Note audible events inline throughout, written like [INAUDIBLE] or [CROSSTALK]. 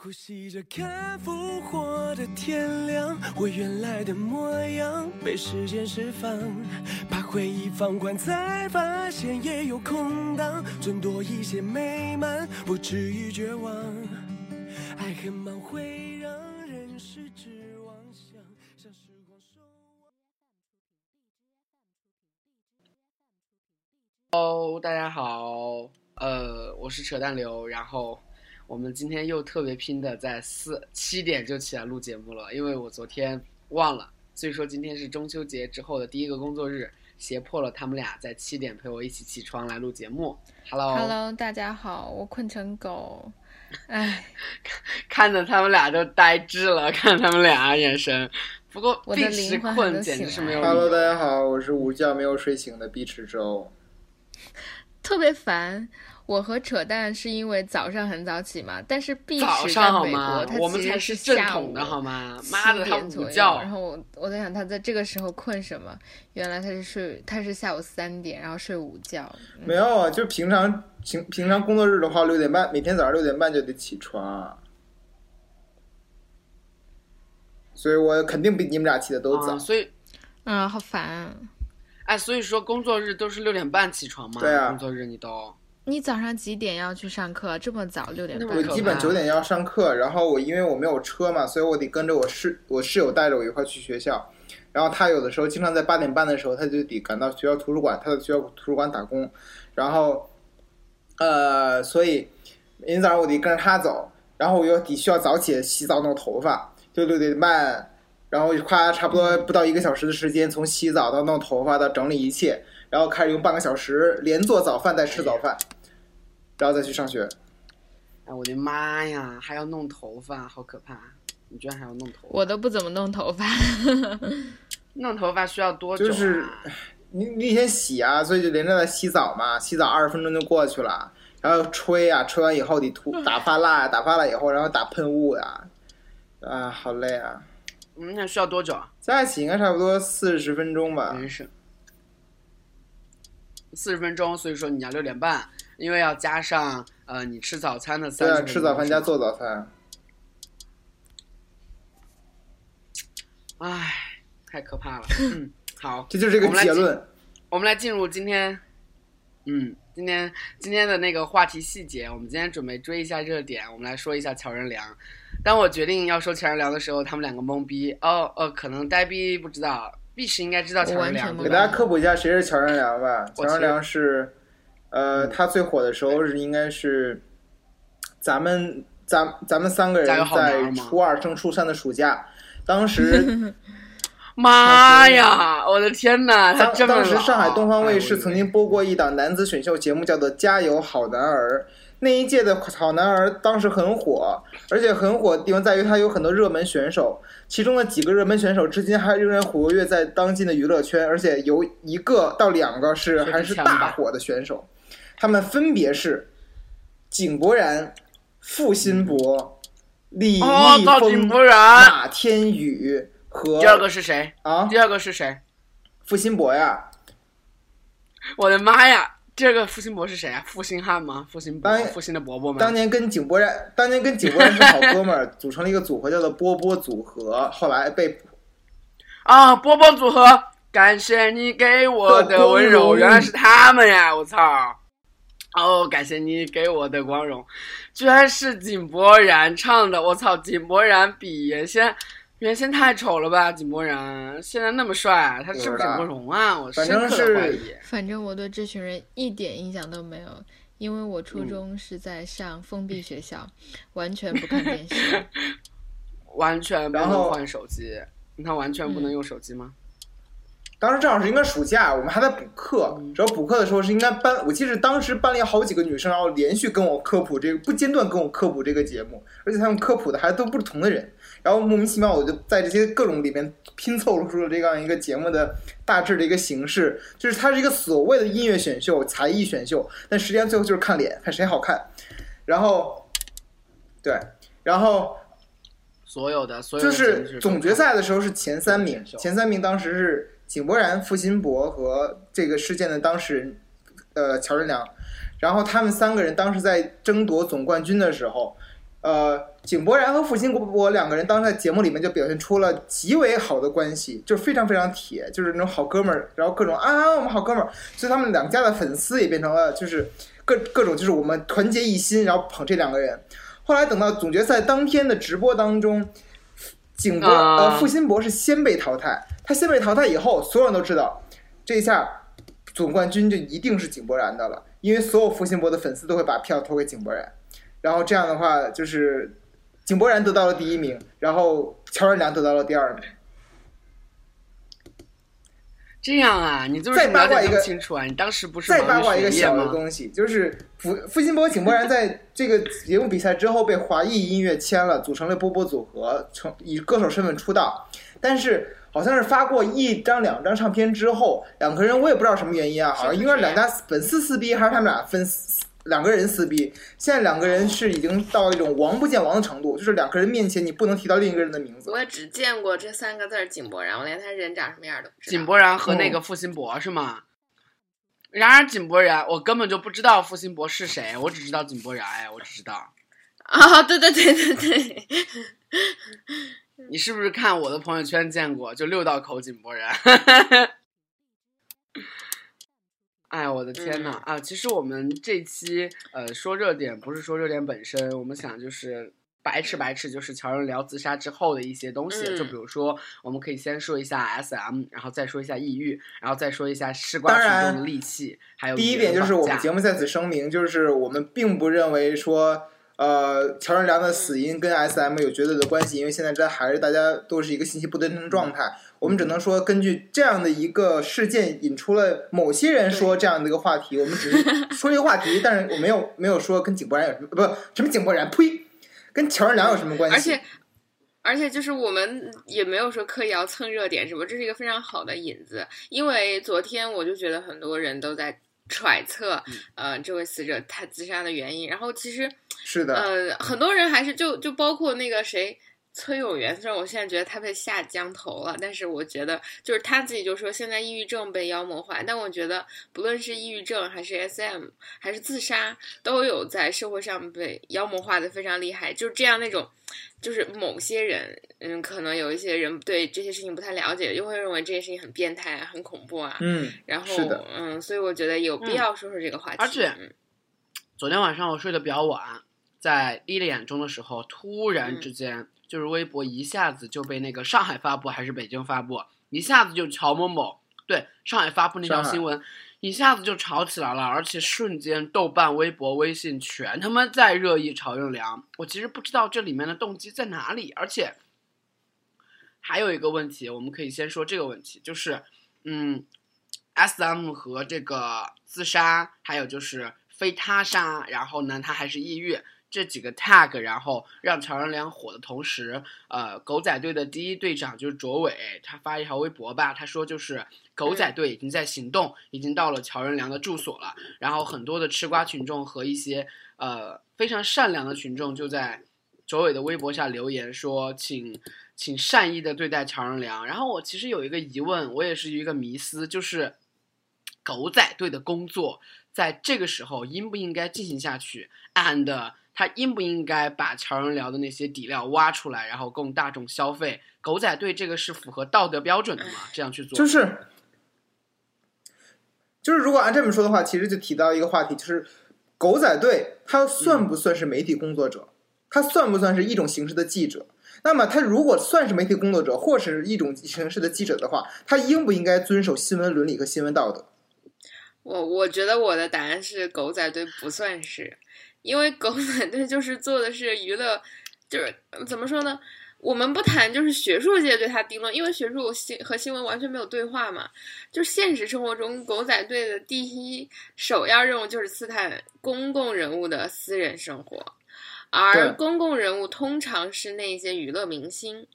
呼吸着看复活的天亮，我原来的模样被时间释放，把回忆放宽，才发现也有空档，争夺一些美满，不至于绝望。爱很忙会让人失之妄想，像时光守望。哦，大家好，呃，我是扯淡刘，然后我们今天又特别拼的在四七点就起来录节目了，因为我昨天忘了，所以说今天是中秋节之后的第一个工作日，胁迫了他们俩在七点陪我一起起床来录节目。Hello，, Hello，大家好，我困成狗，哎，[LAUGHS] 看着他们俩都呆滞了，看他们俩眼神。不过我的碧池灵魂困简直是没有。Hello，大家好，我是午觉没有睡醒的碧池周。特别烦。我和扯淡是因为早上很早起嘛，但是碧早池在美上好吗国，他我们才是正统的好吗？妈的，他七点左右午觉然后我我在想他在这个时候困什么？原来他是睡，他是下午三点，然后睡午觉。嗯没有啊，就平常平平常工作日的话，六点半每天早上六点半就得起床，所以我肯定比你们俩起的都早。啊，所以嗯，好烦啊！哎，所以说工作日都是六点半起床吗？对啊工作日你都你早上几点要去上课？这么早，六点我基本九点要上课，然后我因为我没有车嘛，所以我得跟着我室我室友带着我一块去学校。然后他有的时候经常在八点半的时候，他就得赶到学校图书馆，他在学校图书馆打工。然后，呃，所以每天早上我得跟着他走，然后我又得需要早起洗澡弄头发，就六点半，然后夸差不多不到一个小时的时间，从洗澡到弄头发到整理一切，然后开始用半个小时连做早饭带吃早饭，然后再去上学。哎，我的妈呀，还要弄头发，好可怕！你居然还要弄头发？我都不怎么弄头发。[LAUGHS] 弄头发需要多久、啊？就是你你先洗啊，所以就连着在洗澡嘛，洗澡二十分钟就过去了，然后吹啊，吹完以后得涂打发蜡，打发蜡以后然后打喷雾呀、啊，好累啊！嗯，那需要多久啊？加一起应该差不多四十分钟吧。没事，四十分钟，所以说你要六点半，因为要加上呃你吃早餐的三对啊，十分钟。吃早饭加做早餐。唉，太可怕了。嗯，[LAUGHS] 好，这就是这个我们来结论。我们来进入今天，嗯，今天今天的那个话题细节，我们今天准备追一下热点，我们来说一下乔任梁。当我决定要说乔任梁的时候，他们两个懵逼。哦哦，可能呆逼不知道，碧池应该知道乔任梁给大家科普一下谁是乔任梁吧。乔任梁是，呃，他最火的时候是应该是咱们咱咱们三个人在初二升初三的暑假，当时。[LAUGHS] 妈呀！我的天哪，他当这么当时上海东方卫视曾经播过一档男子选秀节目，叫做《加油好男儿》。那一届的好男儿当时很火，而且很火的地方在于他有很多热门选手，其中的几个热门选手至今还仍然活跃在当今的娱乐圈，而且有一个到两个是还是大火的选手，他们分别是井柏然、付辛博、李哦，易峰。马天宇和第二个是谁？啊第二个是谁？付辛博呀。我的妈呀！第二个负心博是谁啊？负心汉吗？负心博当，负心的伯伯吗？当年跟井柏然，当年跟井柏然是好哥们儿，组成了一个组合，叫做波波组合。后来被啊，波波组合，感谢你给我的温柔，[LAUGHS] 原来是他们呀！我操！哦，感谢你给我的光荣，居然是井柏然唱的！我操，井柏然比原先原先太丑了吧？井柏然现在那么帅，他是不是整过容啊？我深刻是的怀疑。反正我对这群人一点印象都没有，因为我嗯初中是在上封闭学校，完全不看电视。[LAUGHS] 完全不能换手机，他完全不能用手机吗？当时正好是应该暑假，我们还在补课。然后补课的时候是应该班，我记得当时班里好几个女生，然后连续跟我科普这个，不间断跟我科普这个节目，而且他们科普的还都不同的人。然后莫名其妙，我就在这些各种里面拼凑出了这样一个节目的大致的一个形式，就是它是一个所谓的音乐选秀、才艺选秀，但实际上最后就是看脸，看谁好看。然后，对，然后所有的所有就是总决赛的时候是前三名前三名当时是井柏然、付辛博和这个事件的当事人，呃，乔任梁。然后他们三个人当时在争夺总冠军的时候，呃，井柏然和付辛博两个人当时在节目里面就表现出了极为好的关系，就是非常非常铁，就是那种好哥们儿，然后各种啊我们好哥们儿，所以他们两家的粉丝也变成了就是各各种就是我们团结一心，然后捧这两个人。后来等到总决赛当天的直播当中，井柏啊呃付辛博是先被淘汰，他先被淘汰以后，所有人都知道这一下总冠军就一定是井柏然的了，因为所有付辛博的粉丝都会把票投给井柏然，然后这样的话就是井柏然得到了第一名，然后乔任梁得到了第二名。这样啊，你就是再八卦一个清楚啊！你当时不是再八卦一个小的？东西，就是付付辛博、井柏然在这个节目比赛之后被华谊音乐签了，组成了波波组合，成以歌手身份出道。但是好像是发过一张、两张唱片之后，两个人我也不知道什么原因啊，好像应该是两家粉丝撕逼，还是他们俩粉丝两个人撕逼。现在两个人是已经到了一种王不见王的程度，就是两个人面前你不能提到另一个人的名字。我也只见过这三个字儿井柏然，我连他人长什么样都不知道。井柏然和嗯那个付辛博是吗？然而井柏然，我根本就不知道付辛博是谁，我只知道井柏然，哎，我只知道。啊，对对对对对，你是不是看我的朋友圈见过？就六道口井柏然。[LAUGHS] 哎，我的天呐！啊，其实我们这期呃说热点，不是说热点本身，我们想就是白吃白吃，就是乔任聊自杀之后的一些东西。嗯就比如说，我们可以先说一下 SM，然后再说一下抑郁，然后再说一下吃瓜群众的戾气，还有第一点就是我们节目在此声明，就是我们并不认为说，呃，乔任梁的死因跟 SM 有绝对的关系，因为现在这还是大家都是一个信息不对称的状态。我们只能说，根据这样的一个事件引出了某些人说这样的一个话题，我们只是说这个话题，但是我没有没有说跟井柏然有什么不什么井柏然，呸，跟乔任梁有什么关系？而且而且就是我们也没有说刻意要蹭热点什么，这是一个非常好的引子。因为昨天我就觉得很多人都在揣测，呃，这位死者他自杀的原因。然后其实是的，呃，很多人还是就就包括那个谁。崔永元，虽然我现在觉得他被下降头了，但是我觉得就是他自己就说现在抑郁症被妖魔化，但我觉得不论是抑郁症还是 SM 还是自杀，都有在社会上被妖魔化的非常厉害。就是这样那种，就是某些人，嗯，可能有一些人对这些事情不太了解，又会认为这些事情很变态、啊、很恐怖啊。嗯，然后是的，嗯，所以我觉得有必要说说这个话题。而且嗯昨天晚上我睡得比较晚，在一点钟的时候，突然嗯之间、就是微博一下子就被那个上海发布还是北京发布，一下子就乔某某对上海发布那条新闻，一下子就吵起来了，而且瞬间豆瓣、微博、微信全他妈在热议曹任良。我其实不知道这里面的动机在哪里，而且还有一个问题，我们可以先说这个问题，就是嗯，S M 和这个自杀，还有就是非他杀，然后呢，他还是抑郁这几个 tag，然后让乔任梁火的同时，呃，狗仔队的第一队长就是卓伟，他发一条微博吧，他说就是狗仔队已经在行动，已经到了乔任梁的住所了，然后很多的吃瓜群众和一些呃非常善良的群众就在卓伟的微博下留言说，请请善意的对待乔任梁。然后我其实有一个疑问，我也是一个迷思，就是狗仔队的工作在这个时候应不应该进行下去？and 他应不应该把乔任梁的那些底料挖出来，然后供大众消费？狗仔队这个是符合道德标准的吗？这样去做？就是就是，如果按这么说的话，其实就提到一个话题，就是狗仔队他算不算是媒体工作者？他算不算是一种形式的记者？那么，他如果算是媒体工作者，或是一种形式的记者的话，他应不应该遵守新闻伦理和新闻道德？我我觉得我的答案是狗仔队不算是，因为狗 [LAUGHS] 仔队就是做的是娱乐，就是呃怎么说呢？我们不谈就是学术界对他定论，因为学术新和新闻完全没有对话嘛。就是现实生活中，狗仔队的第一首要任务就是刺探公共人物的私人生活，而公共人物通常是那些娱乐明星，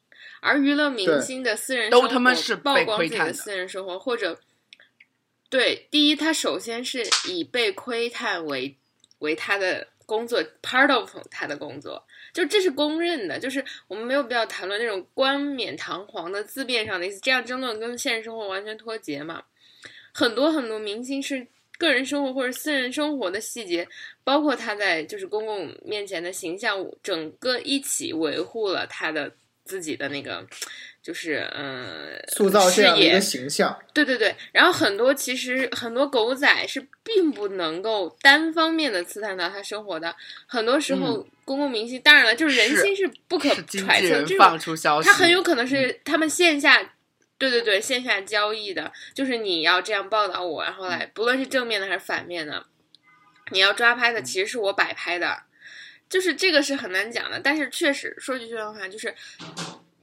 而娱乐明星的私人都生活他妈是曝光自己的私人生活，或者对，第一，他首先是以被窥探为为他的工作 part of 他的工作，就这是公认的，就是我们没有必要谈论那种冠冕堂皇的字面上的意思，这样争论跟现实生活完全脱节嘛。很多很多明星是个人生活或者私人生活的细节，包括他在就是公共面前的形象，整个一起维护了他的自己的那个，就是嗯，塑造这样的一个形象。对对对，然后很多其实很多狗仔是并不能够单方面的刺探到他生活的，很多时候公共明星，当然了，就是人心是不可揣测，纪人这种放出消息，他很有可能是他们线下。对对对，线下交易的，就是你要这样报道我，然后来，不论是正面的还是反面的，你要抓拍的其实是我摆拍的，就是这个是很难讲的。但是确实说句实话，就是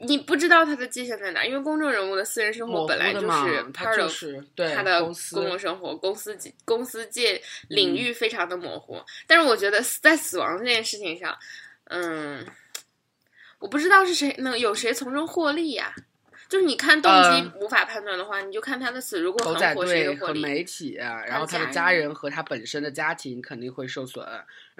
你不知道他的界限在哪儿，因为公众人物的私人生活本来就是他 part of 是对他的公共生活、公司公司界领域非常的模糊。但是我觉得在死亡这件事情上，嗯，我不知道是谁能有谁从中获利呀、就是你看动机呃无法判断的话，你就看他的死，如果狗仔很火，谁队和的获利？媒体，然后他的家人和他本身的家庭肯定会受损，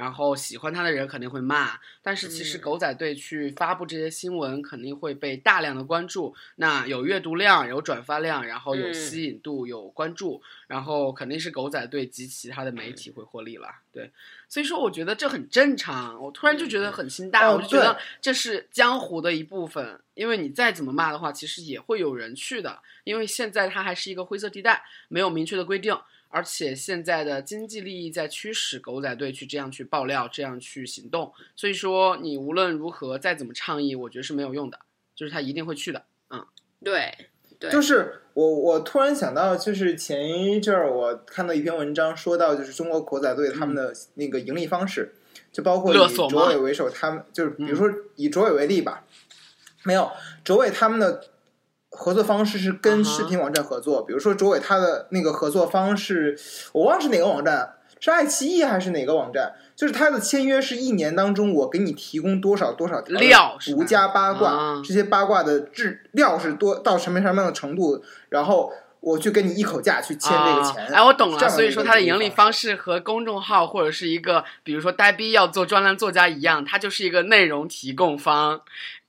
然后喜欢他的人肯定会骂。但是其实嗯狗仔队去发布这些新闻，肯定会被大量的关注。那有阅读量，有转发量，然后有嗯吸引度，有关注，然后肯定是狗仔队及其他的媒体会获利了。对，所以说我觉得这很正常。我突然就觉得很心大，哦我就觉得这是江湖的一部分。因为你再怎么骂的话，其实也会有人去的。因为现在它还是一个灰色地带，没有明确的规定，而且现在的经济利益在驱使狗仔队去这样去爆料，这样去行动。所以说，你无论如何再怎么倡议，我觉得是没有用的，就是他一定会去的。嗯。对对，就是我，我突然想到，就是前一阵儿我看到一篇文章，说到就是中国狗仔队他们的那个盈利方式，就包括以勒索吗卓伟为首，他们就是比如说以卓伟为例吧，没有卓伟他们的合作方式是啊跟视频网站合作，比如说卓伟他的那个合作方式，我忘了是哪个网站，是爱奇艺还是哪个网站？就是他的签约是一年当中，我给你提供多少多少料独家八卦，啊这些八卦的质料是多到什么什么样的程度，然后我去跟你一口价去签这个钱。啊。哎，我懂了。所以说，它的盈利方方式和公众号或者是一个，比如说呆逼要做专栏作家一样，它就是一个内容提供方。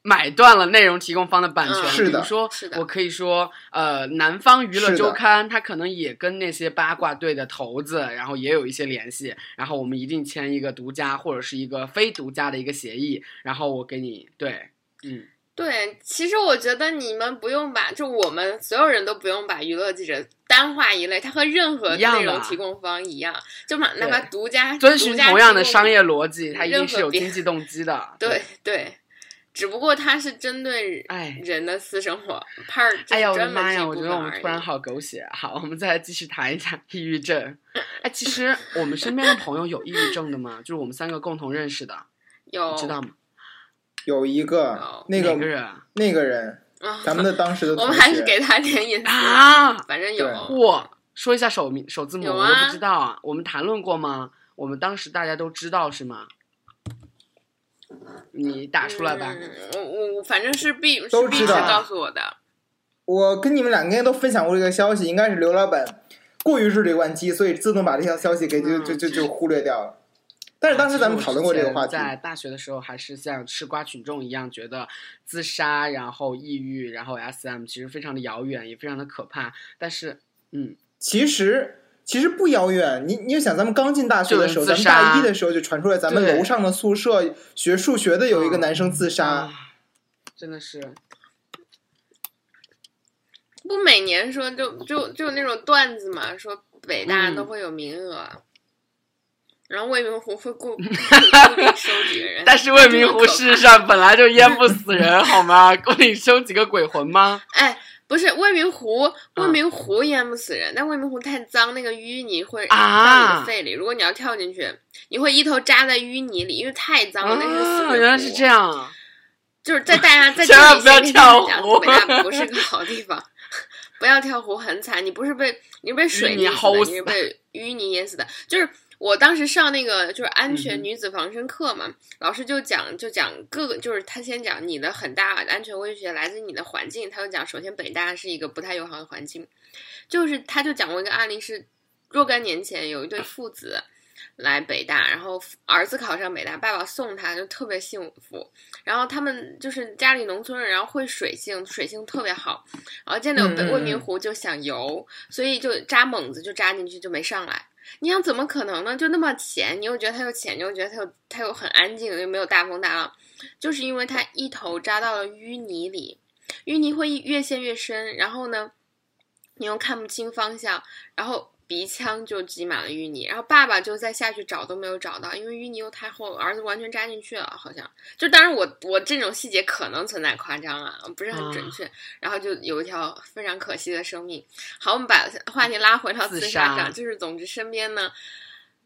买断了内容提供方的版权，嗯。是的。比如说是的。我可以说，呃，南方娱乐周刊，它可能也跟那些八卦队的头子，然后也有一些联系，然后我们一定签一个独家或者是一个非独家的一个协议，然后我给你，对，嗯，对，其实我觉得你们不用把，就我们所有人都不用把娱乐记者单划一类，他和任何内容提供方一样，就哪哪怕独家遵循同样的商业逻辑，它一定是有经济动机的，对对，只不过它是针对哎。人的私生活 part，哎呀，我的妈呀！我觉得我们突然好狗血。好，我们再来继续谈一谈 [LAUGHS] 抑郁症。哎，其实我们身边的朋友有抑郁症的吗？就是我们三个共同认识的，有你知道吗？有一个那个个人啊？那个人，啊，咱们的当时的我，们还是给他点隐私，啊，反正有对嚯！说一下首名首字母，有我都啊不知道啊。我们谈论过吗？我们当时大家都知道是吗？你打出来吧。我我反正是必都知道是必须告诉我的。我跟你们两个人都分享过这个消息，应该是刘老板过于日理万机，所以自动把这条消息给就就就就忽略掉了。但是当时咱们讨论过这个话题，在大学的时候，还是像吃瓜群众一样，觉得自杀，然后抑郁，然后 SM 其实非常的遥远，也非常的可怕。但是，嗯，其实其实不遥远。你你就想，咱们刚进大学的时候，咱们大一的时候就传出来，咱们楼上的宿舍学数学的有一个男生自杀。啊，真的是，不每年说就就就那种段子嘛，说北大嗯都会有名额，然后未名湖会固 [LAUGHS] 固定收几个人，[LAUGHS] 但是未名湖 [LAUGHS] 事实上本来就淹不死人，好吗？够你收几个鬼魂吗？哎，不是未名湖，嗯未名湖淹不死人，但未名湖太脏，那个淤泥会啊到你的肺里。如果你要跳进去，你会一头扎在淤泥里，因为太脏了，那是死啊，鬼湖。原来是这样啊。[LAUGHS] 就是在大家在这千万不要跳湖北大不是个好地方，[LAUGHS] 不要跳湖很惨。你不是被你是被水淤泥死的，你是被淤泥淹死的。就是我当时上那个就是安全女子防身课嘛，老师就讲就讲各个，就是他先讲你的很大安全威胁来自你的环境，他就讲首先北大是一个不太友好的环境，就是他就讲过一个案例是若干年前有一对父子。来北大，然后儿子考上北大，爸爸送他就特别幸福。然后他们就是家里农村人，然后会水性，水性特别好。然后见到未名湖就想游，所以就扎猛子就扎进去就没上来。你想怎么可能呢？就那么浅，你又觉得它又浅，你又觉得它又它又很安静，又没有大风大浪，就是因为它一头扎到了淤泥里，淤泥会越陷越深，然后呢，你又看不清方向，然后。鼻腔就挤满了淤泥，然后爸爸就再下去找都没有找到，因为淤泥又太厚，儿子完全扎进去了，好像就当然我我这种细节可能存在夸张啊，不是很准确。然后就有一条非常可惜的生命。好，我们把话题拉回到自杀上，就是总之身边呢，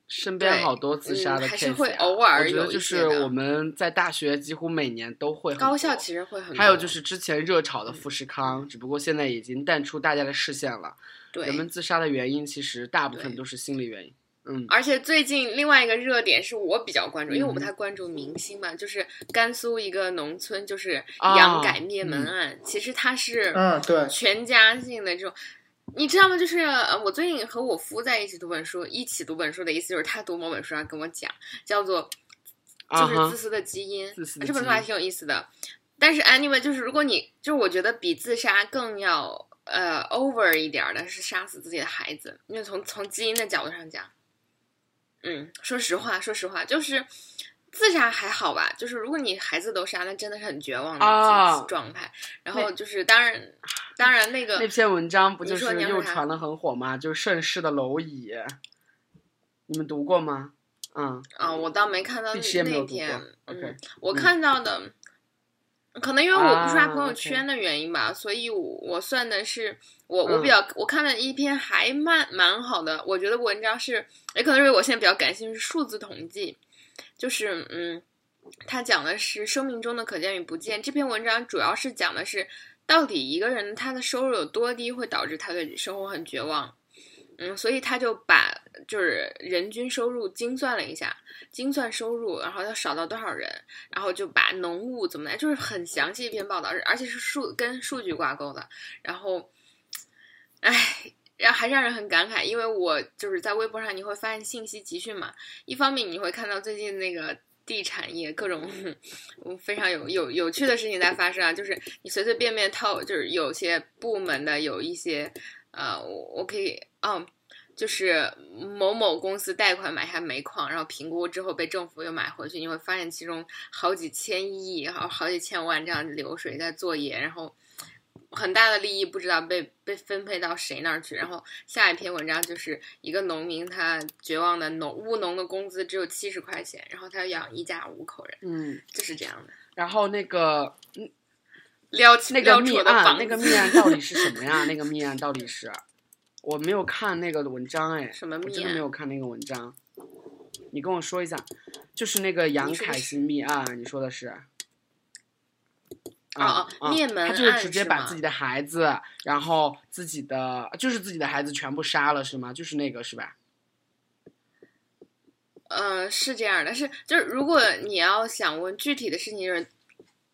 身边好多自杀的，还是会偶尔有就是我们在大学几乎每年都会，高校其实会很，还有就是之前热炒的富士康，只不过现在已经淡出大家的视线了。人们自杀的原因其实大部分都是心理原因，嗯。而且最近另外一个热点是我比较关注，因为我不太关注明星嘛，就是甘肃一个农村就是杨改灭门案，其实它是嗯对全家性的这种，你知道吗？就是我最近和我夫在一起读本书，一起读本书的意思就是他读某本书上跟我讲，叫做就是自私的基因，这本书还挺有意思的。但是 anyway，就是如果你就是我觉得比自杀更要。呃，over 一点的是杀死自己的孩子，因为从从基因的角度上讲，嗯，说实话，说实话，就是自杀还好吧，就是如果你孩子都杀，那真的是很绝望的状态。然后就是，当然，当然那个那篇文章不就是又传的很火吗？就是盛世的蝼蚁，你们读过吗？嗯啊，我倒没看到那篇，嗯，我看到的。可能因为我不刷朋友圈的原因吧，所以我我算的是我我比较我看了一篇还蛮蛮好的，我觉得文章是也可能是我现在比较感兴趣数字统计，就是嗯，他讲的是生命中的可见与不见。这篇文章主要是讲的是到底一个人他的收入有多低会导致他对生活很绝望。嗯，所以他就把就是人均收入精算了一下，精算收入，然后要少到多少人，然后就把农务怎么来，就是很详细一篇报道，而且是数跟数据挂钩的。然后，唉，然后还让人很感慨，因为我就是在微博上你会发现信息集训嘛，一方面你会看到最近那个地产业各种非常有有有趣的事情在发生啊，就是你随随便便套，就是有些部门的有一些。呃，我我可以，嗯，就是某某公司贷款买下煤矿，然后评估之后被政府又买回去，你会发现其中好几千亿，好好几千万这样流水在作业，然后很大的利益不知道被被分配到谁那儿去。然后下一篇文章就是一个农民，他绝望的农务农的工资只有七十块钱，然后他养一家五口人，嗯，就是这样的。然后那个，嗯。撩那个密案，那个密案到底是什么呀？[LAUGHS] 那个密案到底是，我没有看那个文章哎，什么密？我真的没有看那个文章，你跟我说一下，就是那个杨凯欣密案，你说的是？啊啊！灭门他就是直接把自己的孩子，然后自己的就是自己的孩子全部杀了是吗？就是那个是吧？嗯，是这样的，是就是如果你要想问具体的事情，就是。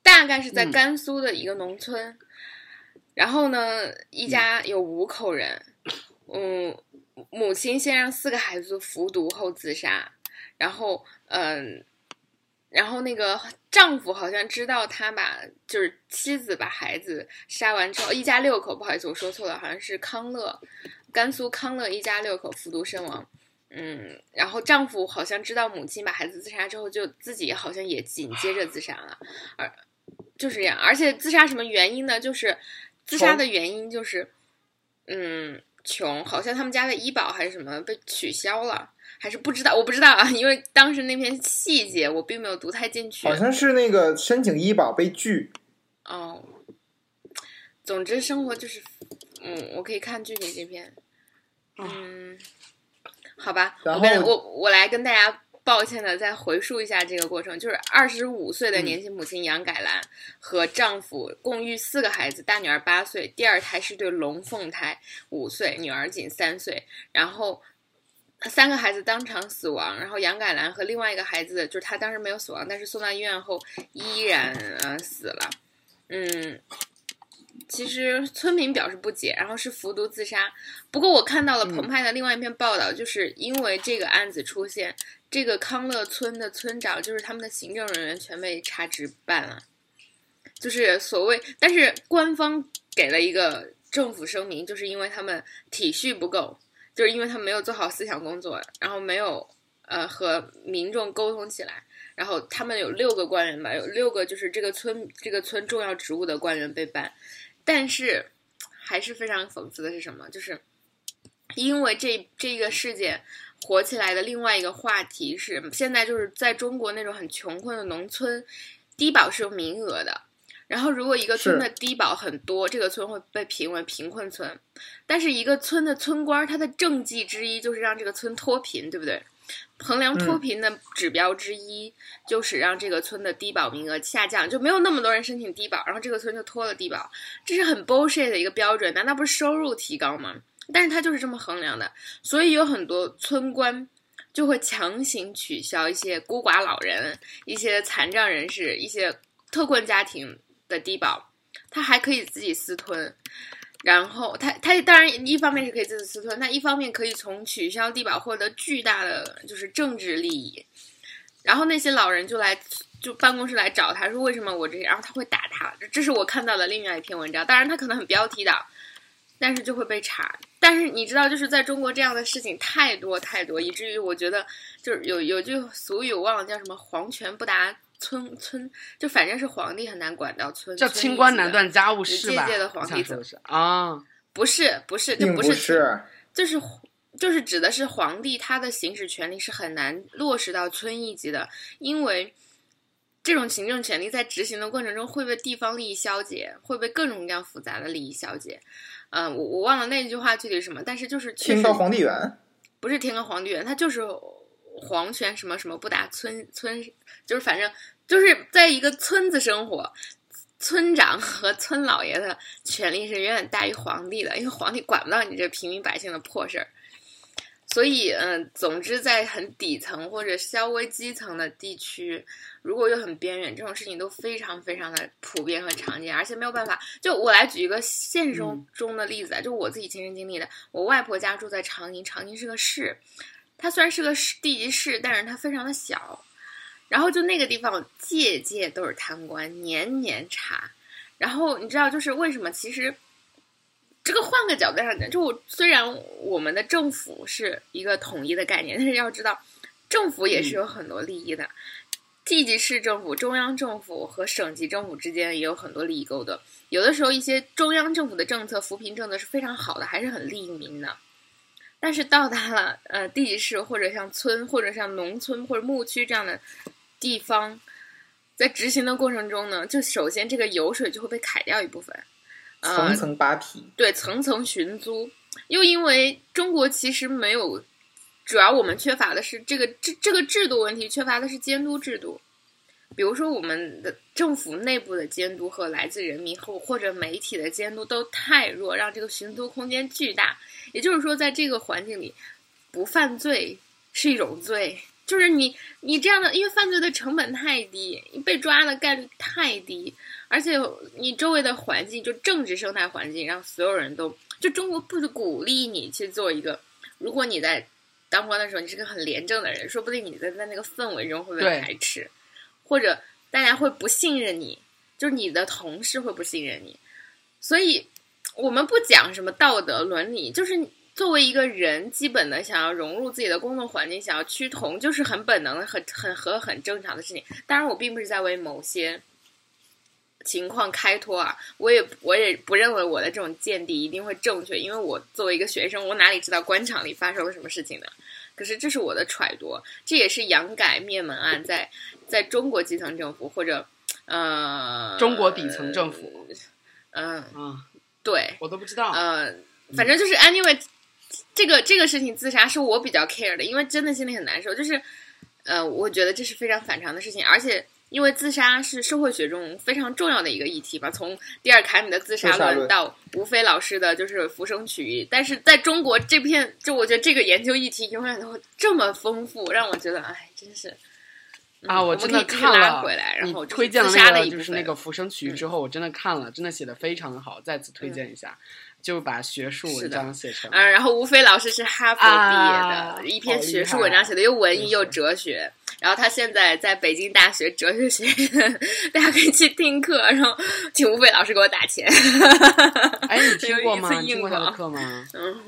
大概是在甘肃的一个农村，然后呢，一家有五口人，嗯，母亲先让四个孩子服毒后自杀，然后，嗯，然后那个丈夫好像知道他把就是妻子把孩子杀完之后，一家六口，不好意思，我说错了，好像是康乐，甘肃康乐一家六口服毒身亡，嗯，然后丈夫好像知道母亲把孩子自杀之后，就自己好像也紧接着自杀了，而。就是这样，而且自杀什么原因呢？就是自杀的原因就是，嗯，穷，好像他们家的医保还是什么被取消了，还是不知道，我不知道啊，因为当时那篇细节我并没有读太进去。好像是那个申请医保被拒。哦，总之生活就是，嗯，我可以看具体这篇。嗯，好吧，我跟我我来跟大家。抱歉的，再回述一下这个过程，就是二十五岁的年轻母亲杨改兰和丈夫共育四个孩子，大女儿八岁，第二胎是对龙凤胎，五岁，女儿仅三岁，然后三个孩子当场死亡，然后杨改兰和另外一个孩子，就是她当时没有死亡，但是送到医院后依然呃死了，嗯。其实村民表示不解，然后是服毒自杀。不过我看到了澎湃的另外一篇报道，就是因为这个案子出现，这个康乐村的村长就是他们的行政人员全被查职办了，就是所谓，但是官方给了一个政府声明，就是因为他们体恤不够。就是因为他们没有做好思想工作，然后没有呃和民众沟通起来，然后他们有六个官员吧，有六个就是这个村这个村重要职务的官员被办，但是还是非常讽刺的是什么？就是因为这这个事件火起来的另外一个话题是，现在就是在中国那种很穷困的农村，低保是有名额的。然后，如果一个村的低保很多，这个村会被评为贫困村。但是，一个村的村官他的政绩之一就是让这个村脱贫，对不对？衡量脱贫的指标之一就是让这个村的低保名额下降，就没有那么多人申请低保，然后这个村就脱了低保。这是很 bullshit 的一个标准，难道不是收入提高吗？但是他就是这么衡量的，所以有很多村官就会强行取消一些孤寡老人、一些残障人士、一些特困家庭。的低保，他还可以自己私吞，然后他他当然一方面是可以自己私吞，他一方面可以从取消低保获得巨大的就是政治利益，然后那些老人就来就办公室来找他说为什么我这，然后他会打他，这是我看到的另外一篇文章，当然他可能很标题党，但是就会被查，但是你知道就是在中国这样的事情太多太多，以至于我觉得就是有有句俗语我忘了叫什么皇权不达。村村就反正是皇帝很难管到村，叫清官难断家务事吧？的皇帝是啊，不是不是，就不是，就是就是指的是皇帝他的行使权力是很难落实到村一级的，因为这种行政权力在执行的过程中会被地方利益消解，会被各种各样复杂的利益消解。嗯，我我忘了那句话具体什么，但是就是天高皇帝远，不是天高皇帝远，他就是皇权什么什么不打村村，就是反正。就是在一个村子生活，村长和村老爷的权力是远远大于皇帝的，因为皇帝管不到你这平民百姓的破事儿。所以，嗯，总之，在很底层或者稍微基层的地区，如果又很边远，这种事情都非常非常的普遍和常见，而且没有办法。就我来举一个现实中中的例子啊，就我自己亲身经历的，我外婆家住在长宁，长宁是个市，它虽然是个市地级市，但是它非常的小。然后就那个地方，届届都是贪官，年年查。然后你知道，就是为什么？其实这个换个角度上讲，就虽然我们的政府是一个统一的概念，但是要知道，政府也是有很多利益的。地级市政府、中央政府和省级政府之间也有很多利益勾的。有的时候，一些中央政府的政策、扶贫政策是非常好的，还是很利民的。但是到达了呃地级市或者像村或者像农村或者牧区这样的。地方在执行的过程中呢，就首先这个油水就会被砍掉一部分，层层扒皮，对，层层寻租。又因为中国其实没有，主要我们缺乏的是这个这这个制度问题，缺乏的是监督制度。比如说我们的政府内部的监督和来自人民或或者媒体的监督都太弱，让这个寻租空间巨大。也就是说，在这个环境里，不犯罪是一种罪。就是你，你这样的，因为犯罪的成本太低，被抓的概率太低，而且你周围的环境，就政治生态环境，让所有人都，就中国不鼓励你去做一个，如果你在当官的时候，你是个很廉政的人，说不定你在在那个氛围中会被排斥，或者大家会不信任你，就是你的同事会不信任你，所以我们不讲什么道德伦理，就是。作为一个人，基本的想要融入自己的工作环境，想要趋同，就是很本能、很很和很正常的事情。当然，我并不是在为某些情况开脱啊，我也我也不认为我的这种见地一定会正确，因为我作为一个学生，我哪里知道官场里发生了什么事情呢？可是这是我的揣度，这也是杨改灭门案在在中国基层政府或者呃中国底层政府，嗯啊，对我都不知道，呃，反正就是 anyway。这个这个事情自杀是我比较 care 的，因为真的心里很难受。就是，呃，我觉得这是非常反常的事情，而且因为自杀是社会学中非常重要的一个议题吧。从蒂尔凯米的自杀论到吴飞老师的就是浮生曲艺，但是在中国这片，就我觉得这个研究议题永远都会这么丰富，让我觉得哎，真是啊，我真的看了。然后推荐了那个就是那个浮生曲艺之后，我真的看了，真的写的非常的好，再次推荐一下。就把学术文章写成，嗯，然后吴飞老师是哈佛毕业的，一篇学术文章写的又文艺又哲学，然后他现在在北京大学哲学学院，大家可以去听课，然后请吴飞老师给我打钱。哎，你 [LAUGHS] 听过吗？听过他的课吗？嗯，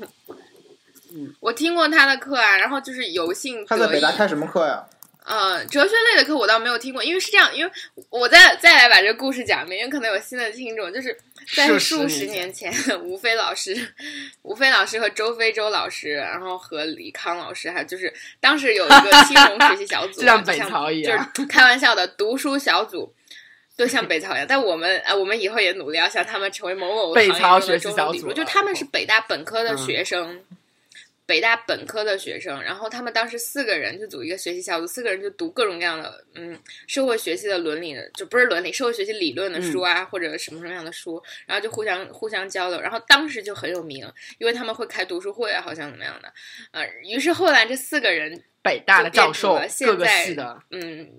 嗯，我听过他的课啊，然后就是有幸他在北大开什么课呀？呃，哲学类的课我倒没有听过，因为是这样，因为我再再来把这个故事讲一遍，因为可能有新的听众，就是在数数十十年前，吴飞老师、[LAUGHS] 吴飞老师和周非洲老师，然后和李康老师，还有就是当时有一个青 [LAUGHS] 龙学习小组，就像就北朝一样就是开玩笑的读书小组。都像北朝一样，但我们啊，我们以后也努力要像他们成为某某北曹行业中的学习小组就他们是北大本科的嗯学生，北大本科的学生，然后他们当时四个人就组一个学习小组，四个人就读各种各样的嗯社会学习的伦理的，就不是伦理，社会学习理论的书啊，或者什么什么样的书，然后就互相互相交流，然后当时就很有名，因为他们会开读书会啊，好像怎么样的，呃，于是后来这四个人北大的教授各个在系的，嗯，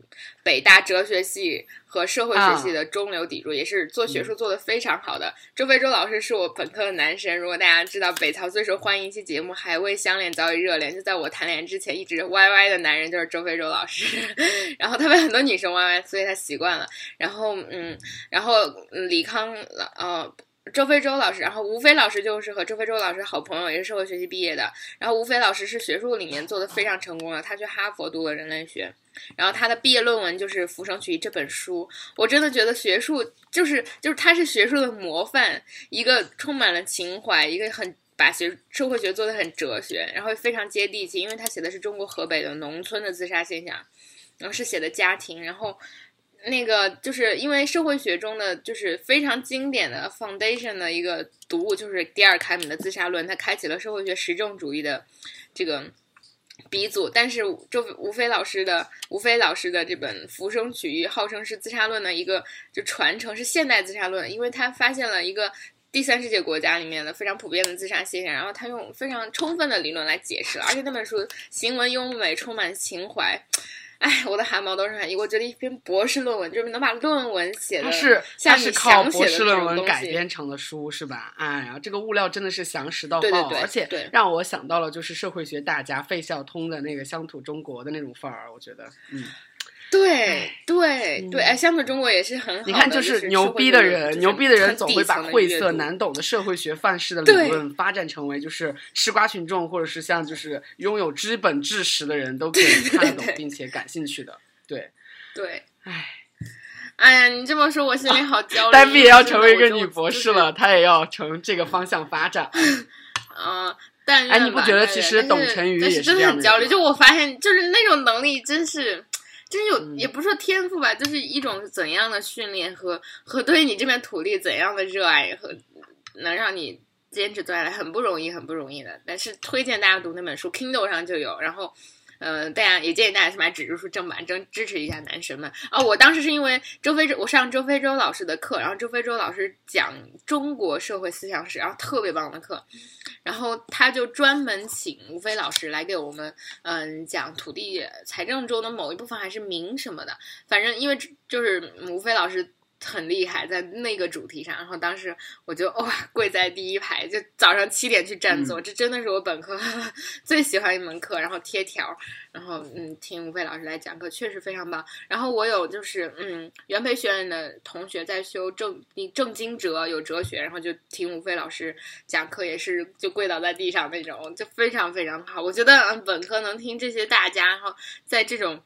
北大哲学系和社会学系的中流砥柱，也是做学术做得非常好的。周飞舟老师是我本科的男神，如果大家知道北曹最受欢迎一期节目《还未相恋早已热恋》，就在我谈恋爱之前一直歪歪的男人就是周飞舟老师，[LAUGHS] 然后他被很多女生歪歪，所以他习惯了。然后嗯，然后嗯李康老呃。周飞舟老师，然后吴飞老师就是和周飞舟老师好朋友，也是社会学系毕业的。然后吴飞老师是学术里面做的非常成功的，他去哈佛读了人类学，然后他的毕业论文就是《浮生曲》这本书。我真的觉得学术就是就是他是学术的模范，一个充满了情怀，一个很把学社会学做的很哲学，然后非常接地气，因为他写的是中国河北的农村的自杀现象，然后是写的家庭，然后。那个就是因为社会学中的就是非常经典的 foundation 的一个读物，就是第二凯米的自杀论，它开启了社会学实证主义的这个鼻祖。但是周吴飞老师的吴飞老师的这本《浮生曲艺》号称是自杀论的一个就传承，是现代自杀论，因为他发现了一个。第三世界国家里面的非常普遍的自杀现象，然后他用非常充分的理论来解释了，而且那本书行文优美，充满情怀。哎，我的汗毛都是汗。我觉得一篇博士论文就是能把论文写的它是它是靠博士论文改编成的书是吧？哎呀，这个物料真的是详实到爆，对对对而且对让我想到了就是社会学大家费孝通的那个乡土中国的那种范儿，我觉得，嗯，对对对，哎，乡土中国也是很好的。你看，就是牛逼的人，牛逼的人总会把晦涩难懂的社会学范式的理论发展成为就是吃瓜群众，或者是像就是拥有基本知识的人都可以看得懂并且感兴趣的，对，对。哎。哎呀，你这么说，我心里好焦虑。丹碧也要成为一个女博士了，。她也要朝这个方向发展。我就就是啊，但哎你不觉得其实董但是晨宇也是但是真这样的人吗的很焦虑。就我发现，就是那种能力，真是。真有，嗯也不是说天赋吧，就是一种怎样的训练和和对你这片土地怎样的热爱和能让你坚持做下来，很不容易，很不容易的。但是推荐大家读那本书，Kindle 上就有，然后。嗯，大家也建议大家去买纸质书正版，争支持一下男神们。啊、我当时是因为周飞舟，我上周飞舟老师的课，然后周飞舟老师讲中国社会思想史，然后特别棒的课，然后他就专门请吴飞老师来给我们，嗯，讲土地财政中的某一部分还是民什么的，反正因为就是吴飞老师很厉害，在那个主题上，然后当时我就哇跪在第一排，就早上七点去占座，这真的是我本科 [LAUGHS] 最喜欢一门课，然后贴条，然后嗯听吴飞老师来讲课，确实非常棒。然后我有就是嗯原培学院的同学在修正正经哲有哲学，然后就听吴飞老师讲课，也是就跪倒在地上那种，就非常非常好。我觉得嗯本科能听这些大家，然后在这种。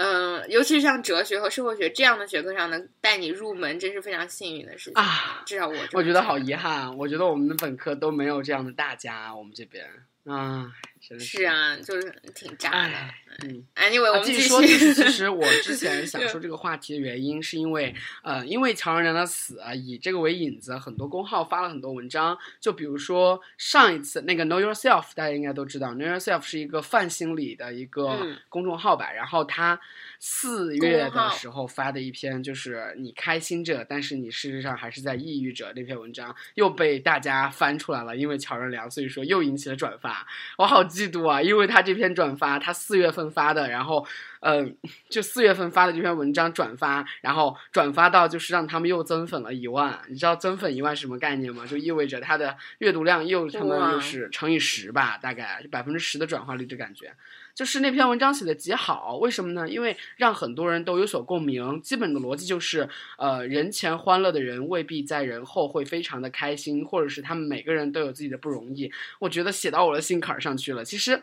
嗯，尤其是像哲学和社会学这样的学科上，能带你入门，真是非常幸运的事情啊至少我我觉得好遗憾，我觉得我们的本科都没有这样的大家，我们这边。啊，真是，啊，就是挺渣的。嗯。Anyway，我啊，们继续。说，就是其 [LAUGHS] 实我之前想说这个话题的原因，是因为呃，因为乔任梁的死啊，以这个为引子，很多公号发了很多文章。就比如说上一次那个 Know Yourself，大家应该都知道，Know Yourself 是一个泛心理的一个嗯公众号吧。然后他四月的时候发的一篇，就是你开心着，但是你事实上还是在抑郁着那篇文章，又被大家翻出来了，因为乔任梁，所以说又引起了转发。我好嫉妒啊！因为他这篇转发，他四月份发的，然后嗯，就四月份发的这篇文章转发，然后转发到就是让他们又增粉了一万。你知道增粉一万是什么概念吗？就意味着他的阅读量又他们哇又是乘以十吧，大概百分之十的转化率的感觉。就是那篇文章写的极好，为什么呢？因为让很多人都有所共鸣。基本的逻辑就是，呃，人前欢乐的人未必在人后会非常的开心，或者是他们每个人都有自己的不容易。我觉得写到我的心坎儿上去了。其实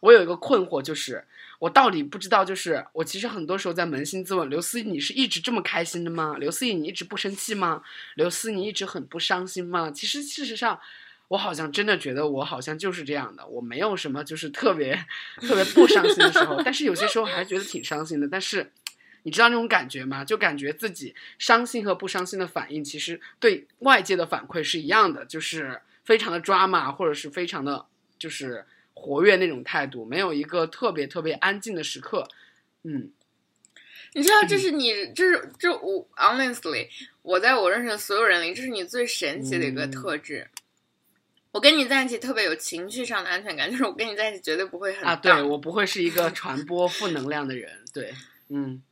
我有一个困惑，就是我到底不知道，就是我其实很多时候在扪心自问：刘思怡，你是一直这么开心的吗？刘思怡，你一直不生气吗？刘思，你一直很不伤心吗？其实事实上。我好像真的觉得我好像就是这样的，我没有什么就是特别特别不伤心的时候，但是有些时候还是觉得挺伤心的。但是你知道那种感觉吗？就感觉自己伤心和不伤心的反应，其实对外界的反馈是一样的，就是非常的抓马，或者是非常的就是活跃那种态度，没有一个特别特别安静的时刻。嗯，你知道，这是你，这是这我 honestly，我在我认识的所有人里，这是你最神奇的一个嗯特质。我跟你在一起特别有情绪上的安全感，就是我跟你在一起绝对不会很啊，对我不会是一个传播负能量的人，对，嗯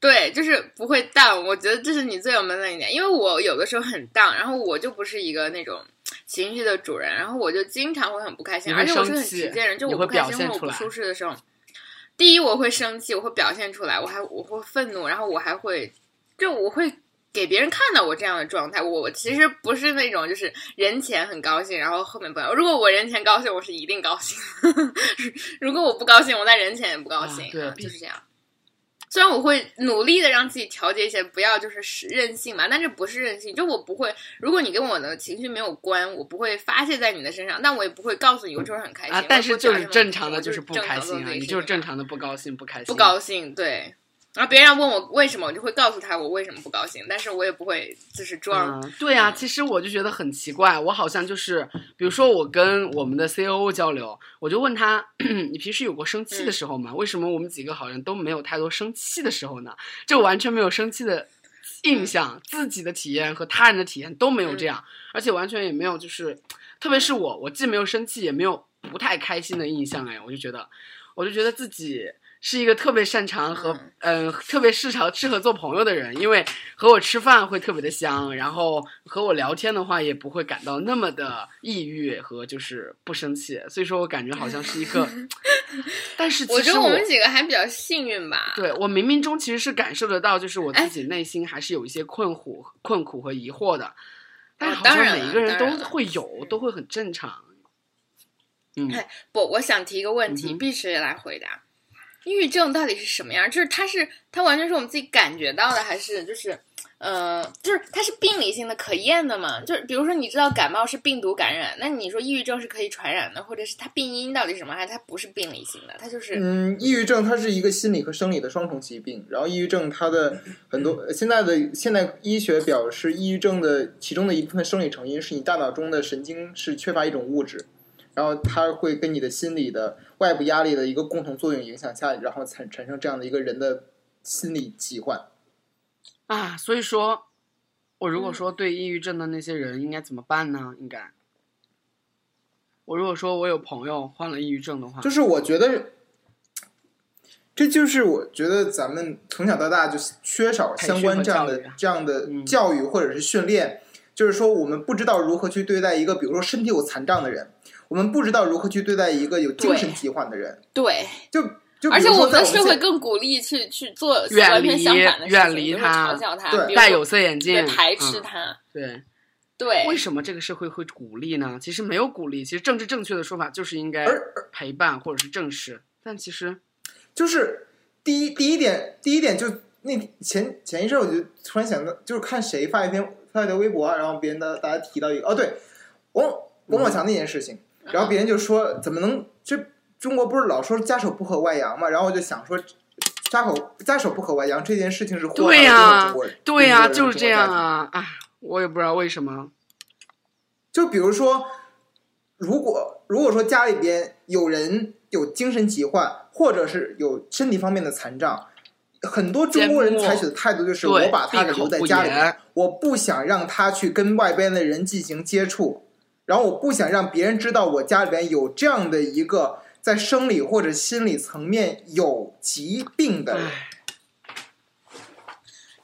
对，就是不会 down。我觉得这是你最有能的一点，因为我有的时候很 down，然后我就不是一个那种情绪的主人，然后我就经常会很不开心，而且我是很直接人，就我不开心或我不舒适的时候，第一我会生气，我会表现出来，我还我会愤怒，然后我还会就我会。给别人看到我这样的状态，我我其实不是那种就是人前很高兴，然后后面不高。如果我人前高兴，我是一定高兴；[LAUGHS] 如果我不高兴，我在人前也不高兴。啊对啊就是这样。虽然我会努力的让自己调节一些，不要就是任性嘛，但这不是任性。就我不会，如果你跟我的情绪没有关，我不会发泄在你的身上，但我也不会告诉你我就是很开心。啊，但是就是正常的的，就是不开心啊，你就是正常的的不高兴，不开心，不高兴，对。然后别人要问我为什么，我就会告诉他我为什么不高兴，但是我也不会就是装。嗯，对啊，其实我就觉得很奇怪，我好像就是，比如说我跟我们的 C O O 交流，我就问他，[CLEARS THROAT] 你平时有过生气的时候吗？为什么我们几个好像都没有太多生气的时候呢？就完全没有生气的印象，自己的体验和他人的体验都没有这样，而且完全也没有就是，特别是我，我既没有生气，也没有不太开心的印象，哎，我就觉得，我就觉得自己。是一个特别擅长和嗯、呃、特别适合适合做朋友的人，因为和我吃饭会特别的香，然后和我聊天的话也不会感到那么的抑郁和就是不生气，所以说我感觉好像是一个，[LAUGHS] 但是我觉得我们几个还比较幸运吧。对我冥冥中其实是感受得到，就是我自己内心还是有一些困苦、困苦和疑惑的，但是好像当然每一个人都会有，都会很正常。嗯，哎不，我想提一个问题，必须来回答。抑郁症到底是什么样？就是它是它完全是我们自己感觉到的，还是就是呃，就是它是病理性的、可验的嘛？就是比如说你知道感冒是病毒感染，那你说抑郁症是可以传染的，或者是它病因到底什么？还是它不是病理性的？它就是、嗯，抑郁症它是一个心理和生理的双重疾病，然后抑郁症它的很多现在的现代医学表示，抑郁症的其中的一部分生理成因是你大脑中的神经是缺乏一种物质，然后它会跟你的心理的外部压力的一个共同作用影响下，然后产产生这样的一个人的心理疾患。啊，所以说，我如果嗯说对抑郁症的那些人应该怎么办呢？应该，我如果说我有朋友患了抑郁症的话，就是我觉得，这就是我觉得咱们从小到大就缺少相关这样的这样的嗯教育或者是训练，就是说我们不知道如何去对待一个比如说身体有残障的人，我们不知道如何去对待一个有精神疾患的人，对，就就而且我们的社会更鼓励去去做远完全离相反的事情，远离他嘲笑他，对。戴有色眼镜，排斥嗯。他，对，对，为什么这个社会会鼓励呢？其实没有鼓励，其实政治正确的说法就是应该而陪伴或者是正视，但其实就是第一第一点，第一点就那前前一阵儿我就突然想到，就是看谁发一篇发一条微博啊，然后别人大大家提到一个哦，对，王王宝强那件事情，然后别人就说怎么能这中国不是老说家丑不可外扬嘛，然后我就想说。家口家丑不可外扬这件事情是对呀中国人对呀、就是这样啊！哎，我也不知道为什么。就比如说，如果如果说家里边有人有精神疾患，或者是有身体方面的残障，很多中国人采取的态度就是我把他留在家里言边，我不想让他去跟外边的人进行接触，然后我不想让别人知道我家里边有这样的一个在生理或者心理层面有疾病的人。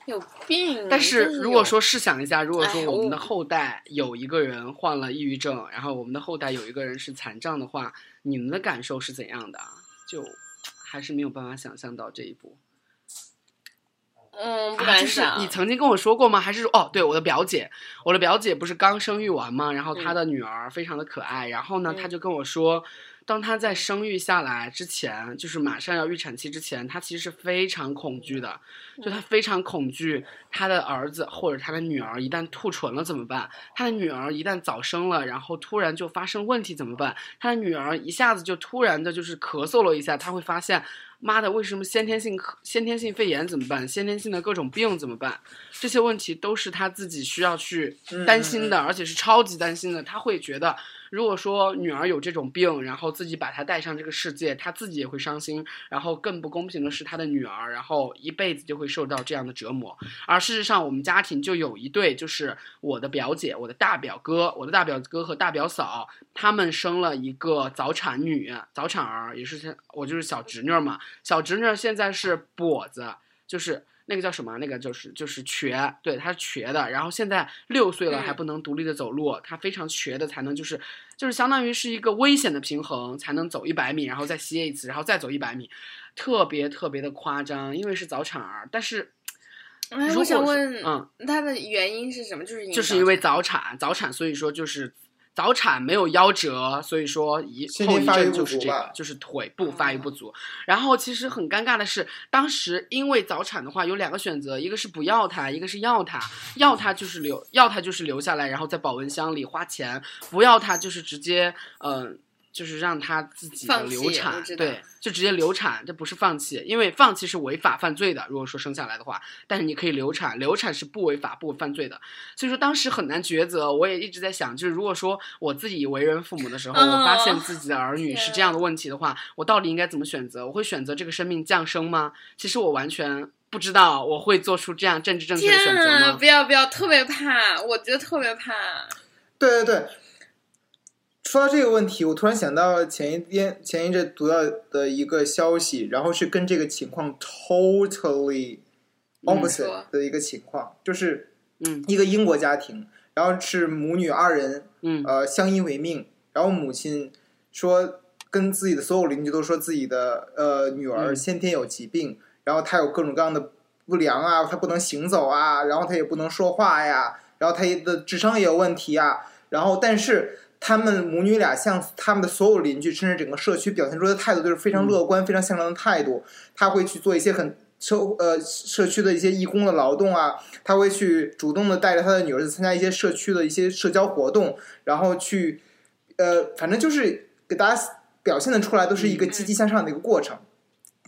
有病。但是如果说试想一下，如果说哎我们的后代有一个人患了抑郁症，然后我们的后代有一个人是残障的话，你们的感受是怎样的啊？就还是没有办法想象到这一步。嗯，不啊，就是。你曾经跟我说过吗？还是说哦，对，我的表姐，我的表姐不是刚生育完吗？然后她嗯的女儿非常的可爱，然后呢，她嗯就跟我说，当她在生育下来之前，就是马上要预产期之前，她其实是非常恐惧的，就嗯她非常恐惧她的儿子或者她的女儿一旦吐唇了怎么办？她的女儿一旦早生了，然后突然就发生问题怎么办？她的女儿一下子就突然的就是咳嗽了一下，她会发现。妈的，为什么先天性先天性肺炎怎么办？先天性的各种病怎么办？这些问题都是他自己需要去担心的，而且是超级担心的。他会觉得，如果说女儿有这种病，然后自己把她带上这个世界，她自己也会伤心。然后更不公平的是，她的女儿，然后一辈子就会受到这样的折磨。而事实上，我们家庭就有一对，就是我的表姐、我的大表哥、我的大表哥和大表嫂，他们生了一个早产女、早产儿，也是我就是小侄女嘛。小侄女现在是跛子，就是那个叫什么？那个就是就是瘸，对，他是瘸的。然后现在六岁了嗯还不能独立的走路，他非常瘸的才能就是就是相当于是一个危险的平衡，才能走一百米，然后再歇一次，然后再走一百米，特别特别的夸张，因为是早产儿。但是哎，如我想问，嗯，它的原因是什么？就是就是因为早产，早产，所以说就是早产没有夭折，所以说一后遗症就是这个，就是腿部发育不足。然后其实很尴尬的是，当时因为早产的话有两个选择，一个是不要它，一个是要它。要它就是留，要它就是留下来，然后在保温箱里花钱；不要它就是直接嗯。呃就是让他自己的流产，对，就直接流产，这不是放弃，因为放弃是违法犯罪的。如果说生下来的话，但是你可以流产，流产是不违法不犯罪的。所以说当时很难抉择，我也一直在想，就是如果说我自己为人父母的时候，嗯我发现自己的儿女是这样的问题的话，我到底应该怎么选择？我会选择这个生命降生吗？其实我完全不知道我会做出这样政治正确的选择啊！吗不？要不要，特别怕，我觉得特别怕。对对对，说到这个问题，我突然想到前一天前一阵读到的一个消息，然后是跟这个情况 totally 嗯 opposite 的一个情况，就是嗯。一个英国家庭，然后是母女二人，嗯。呃，相依为命，然后母亲说跟自己的所有邻居都说自己的呃女儿嗯。先天有疾病，然后她有各种各样的不良啊，她不能行走啊，然后她也不能说话呀，然后她的智商也有问题啊，然后但是他们母女俩向他们的所有邻居，甚至整个社区表现出的态度都是非常乐观、非常向上的态度。他会去做一些很社呃社区的一些义工的劳动啊，他会去主动的带着他的女儿参加一些社区的一些社交活动，然后去呃，反正就是给大家表现的出来都是一个积极向上的一个过程。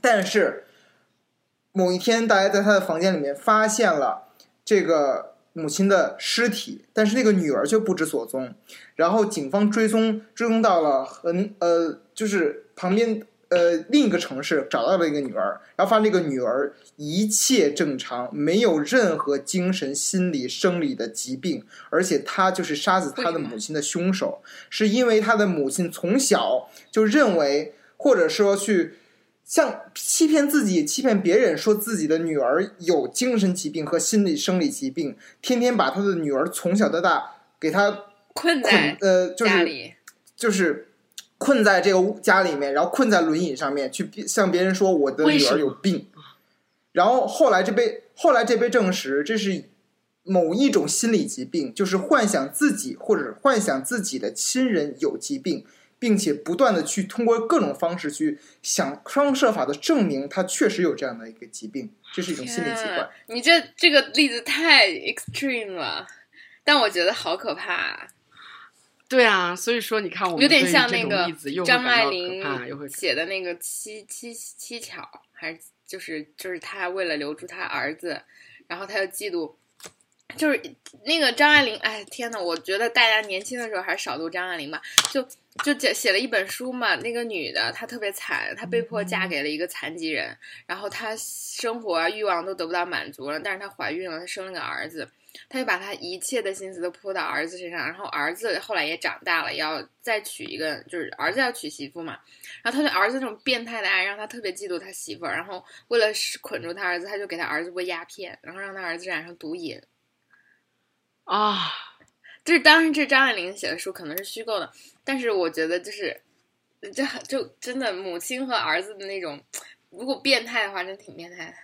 但是某一天，大家在他的房间里面发现了这个母亲的尸体，但是那个女儿却不知所踪。然后警方追踪追踪到了很呃，就是旁边呃另一个城市找到了一个女儿，然后发现这个女儿一切正常，没有任何精神、心理、生理的疾病，而且她就是杀死她的母亲的凶手，是因为她的母亲从小就认为，或者说去。像欺骗自己、欺骗别人，说自己的女儿有精神疾病和心理生理疾病，天天把他的女儿从小到大给他困在呃，就是家里，就是困在这个家里面，然后困在轮椅上面，去向别人说我的女儿有病。然后后来这被后来这被证实，这是某一种心理疾病，就是幻想自己或者幻想自己的亲人有疾病，并且不断的去通过各种方式去想方设法的证明他确实有这样的一个疾病，这是一种心理疾天啊患。你这这个例子太 extreme 了，但我觉得好可怕、啊，对啊，所以说你看，我们有点像那个张爱玲写的那个七七七巧，还是就是就是他为了留住他儿子，然后他又嫉妒。就是那个张爱玲，哎天呐，我觉得大家年轻的时候还是少读张爱玲吧。就就写写了一本书嘛，那个女的她特别惨，她被迫嫁给了一个残疾人，然后她生活啊欲望都得不到满足了，但是她怀孕了，她生了个儿子，她就把她一切的心思都扑到儿子身上，然后儿子后来也长大了，要再娶一个，就是儿子要娶媳妇嘛，然后他对儿子那种变态的爱让他特别嫉妒他媳妇儿，然后为了捆住他儿子，他就给他儿子喂鸦片，然后让他儿子染上毒瘾。啊，这是当时，这张爱玲写的书，可能是虚构的，但是我觉得就是，就就真的母亲和儿子的那种，如果变态的话，真挺变态的。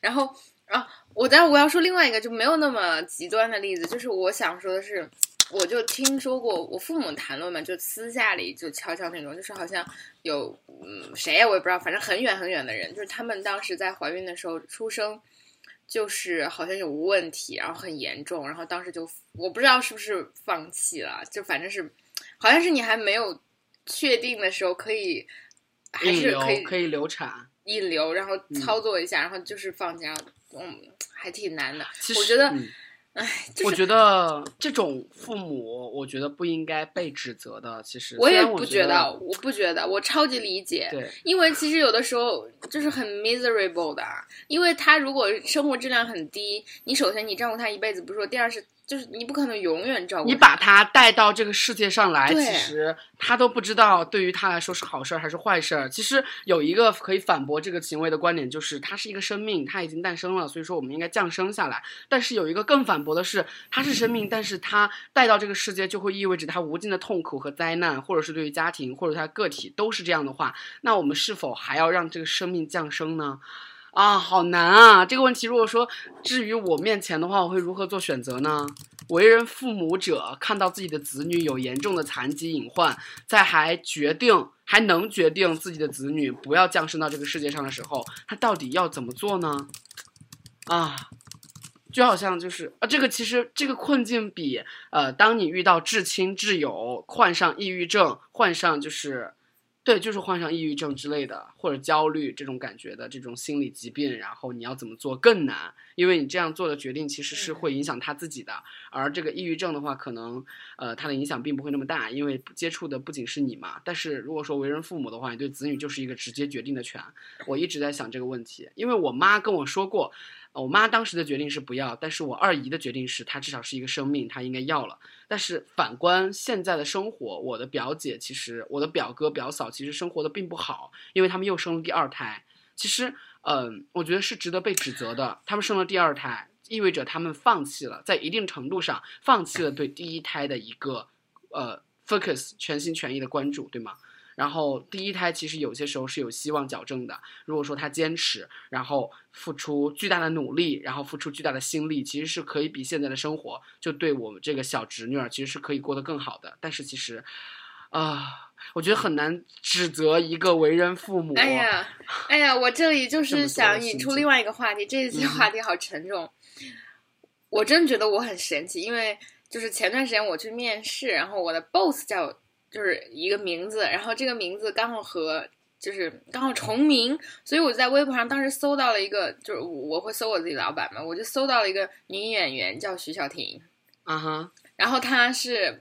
然后啊，我当然我要说另外一个就没有那么极端的例子，就是我想说的是，我就听说过我父母谈论嘛，就私下里就悄悄那种，就是好像有嗯谁呀我也不知道，反正很远很远的人，就是他们当时在怀孕的时候出生。就是好像有问题，然后很严重，然后当时就我不知道是不是放弃了，就反正是，好像是你还没有确定的时候可以，还是可以可以流产。引流，然后操作一下，然后就是放假，嗯，还挺难的。其实我觉得嗯哎，就是我觉得这种父母，我觉得不应该被指责的。其实我也不觉得，我不觉得，我超级理解。对，因为其实有的时候就是很 miserable 的啊，因为他如果生活质量很低，你首先你照顾他一辈子不说，第二是就是你不可能永远照顾你把他带到这个世界上来，其实他都不知道对于他来说是好事儿还是坏事儿。其实有一个可以反驳这个行为的观点，就是他是一个生命，他已经诞生了，所以说我们应该降生下来。但是有一个更反驳的是，他是生命，但是他带到这个世界就会意味着他无尽的痛苦和灾难，或者是对于家庭或者他个体都是这样的话，那我们是否还要让这个生命降生呢？啊，好难啊！这个问题，如果说置于我面前的话，我会如何做选择呢？为人父母者看到自己的子女有严重的残疾隐患，在还决定还能决定自己的子女不要降生到这个世界上的时候，他到底要怎么做呢？啊，就好像就是啊，这个其实这个困境比呃，当你遇到至亲挚友患上抑郁症，患上就是。对，就是患上抑郁症之类的，或者焦虑这种感觉的这种心理疾病，然后你要怎么做更难，因为你这样做的决定其实是会影响他自己的。而这个抑郁症的话，可能呃它的影响并不会那么大，因为接触的不仅是你嘛。但是如果说为人父母的话，你对子女就是一个直接决定的权。我一直在想这个问题，因为我妈跟我说过，呃我妈当时的决定是不要，但是我二姨的决定是她至少是一个生命，她应该要了。但是反观现在的生活，我的表姐其实，我的表哥表嫂其实生活的并不好，因为他们又生了第二胎。其实，嗯、我觉得是值得被指责的。他们生了第二胎，意味着他们放弃了，在一定程度上放弃了对第一胎的一个呃 focus 全心全意的关注，对吗？然后第一胎其实有些时候是有希望矫正的。如果说他坚持，然后付出巨大的努力，然后付出巨大的心力，其实是可以比现在的生活就对我们这个小侄女儿其实是可以过得更好的。但是其实，啊、我觉得很难指责一个为人父母。哎呀，[LAUGHS] 哎呀，我这里就是想引出另外一个话题，这一期嗯话题好沉重。我真觉得我很神奇，因为就是前段时间我去面试，然后我的 boss 叫就是一个名字，然后这个名字刚好和就是刚好重名，所以我在微博上当时搜到了一个，就是我会搜我自己老板嘛，我就搜到了一个女演员叫徐小婷，啊哈，然后她是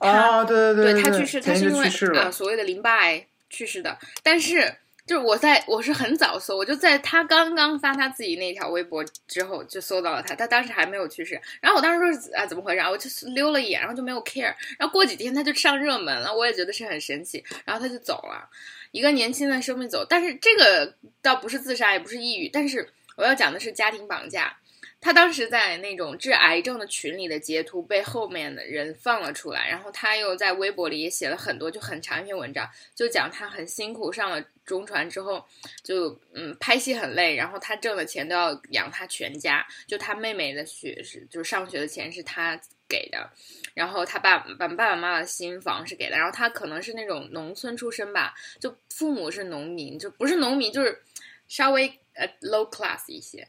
啊，对对对，她去世，她是因为。啊所谓的淋巴癌去世的。但是就是我在我是很早搜，我就在他刚刚发他自己那条微博之后就搜到了他，他当时还没有去世。然后我当时说啊怎么回事啊？我就溜了一眼，然后就没有 care。然后过几天他就上热门了，我也觉得是很神奇。然后他就走了，一个年轻的生命走。但是这个倒不是自杀，也不是抑郁，但是我要讲的是家庭绑架。他当时在那种治癌症的群里的截图被后面的人放了出来，然后他又在微博里也写了很多，就很长一篇文章，就讲他很辛苦上了中传之后，就嗯拍戏很累，然后他挣的钱都要养他全家，就他妹妹的学是就是上学的钱是他给的，然后他爸爸爸爸妈妈的新房是给的，然后他可能是那种农村出身吧，就父母是农民，就不是农民就是稍微呃 low class 一些。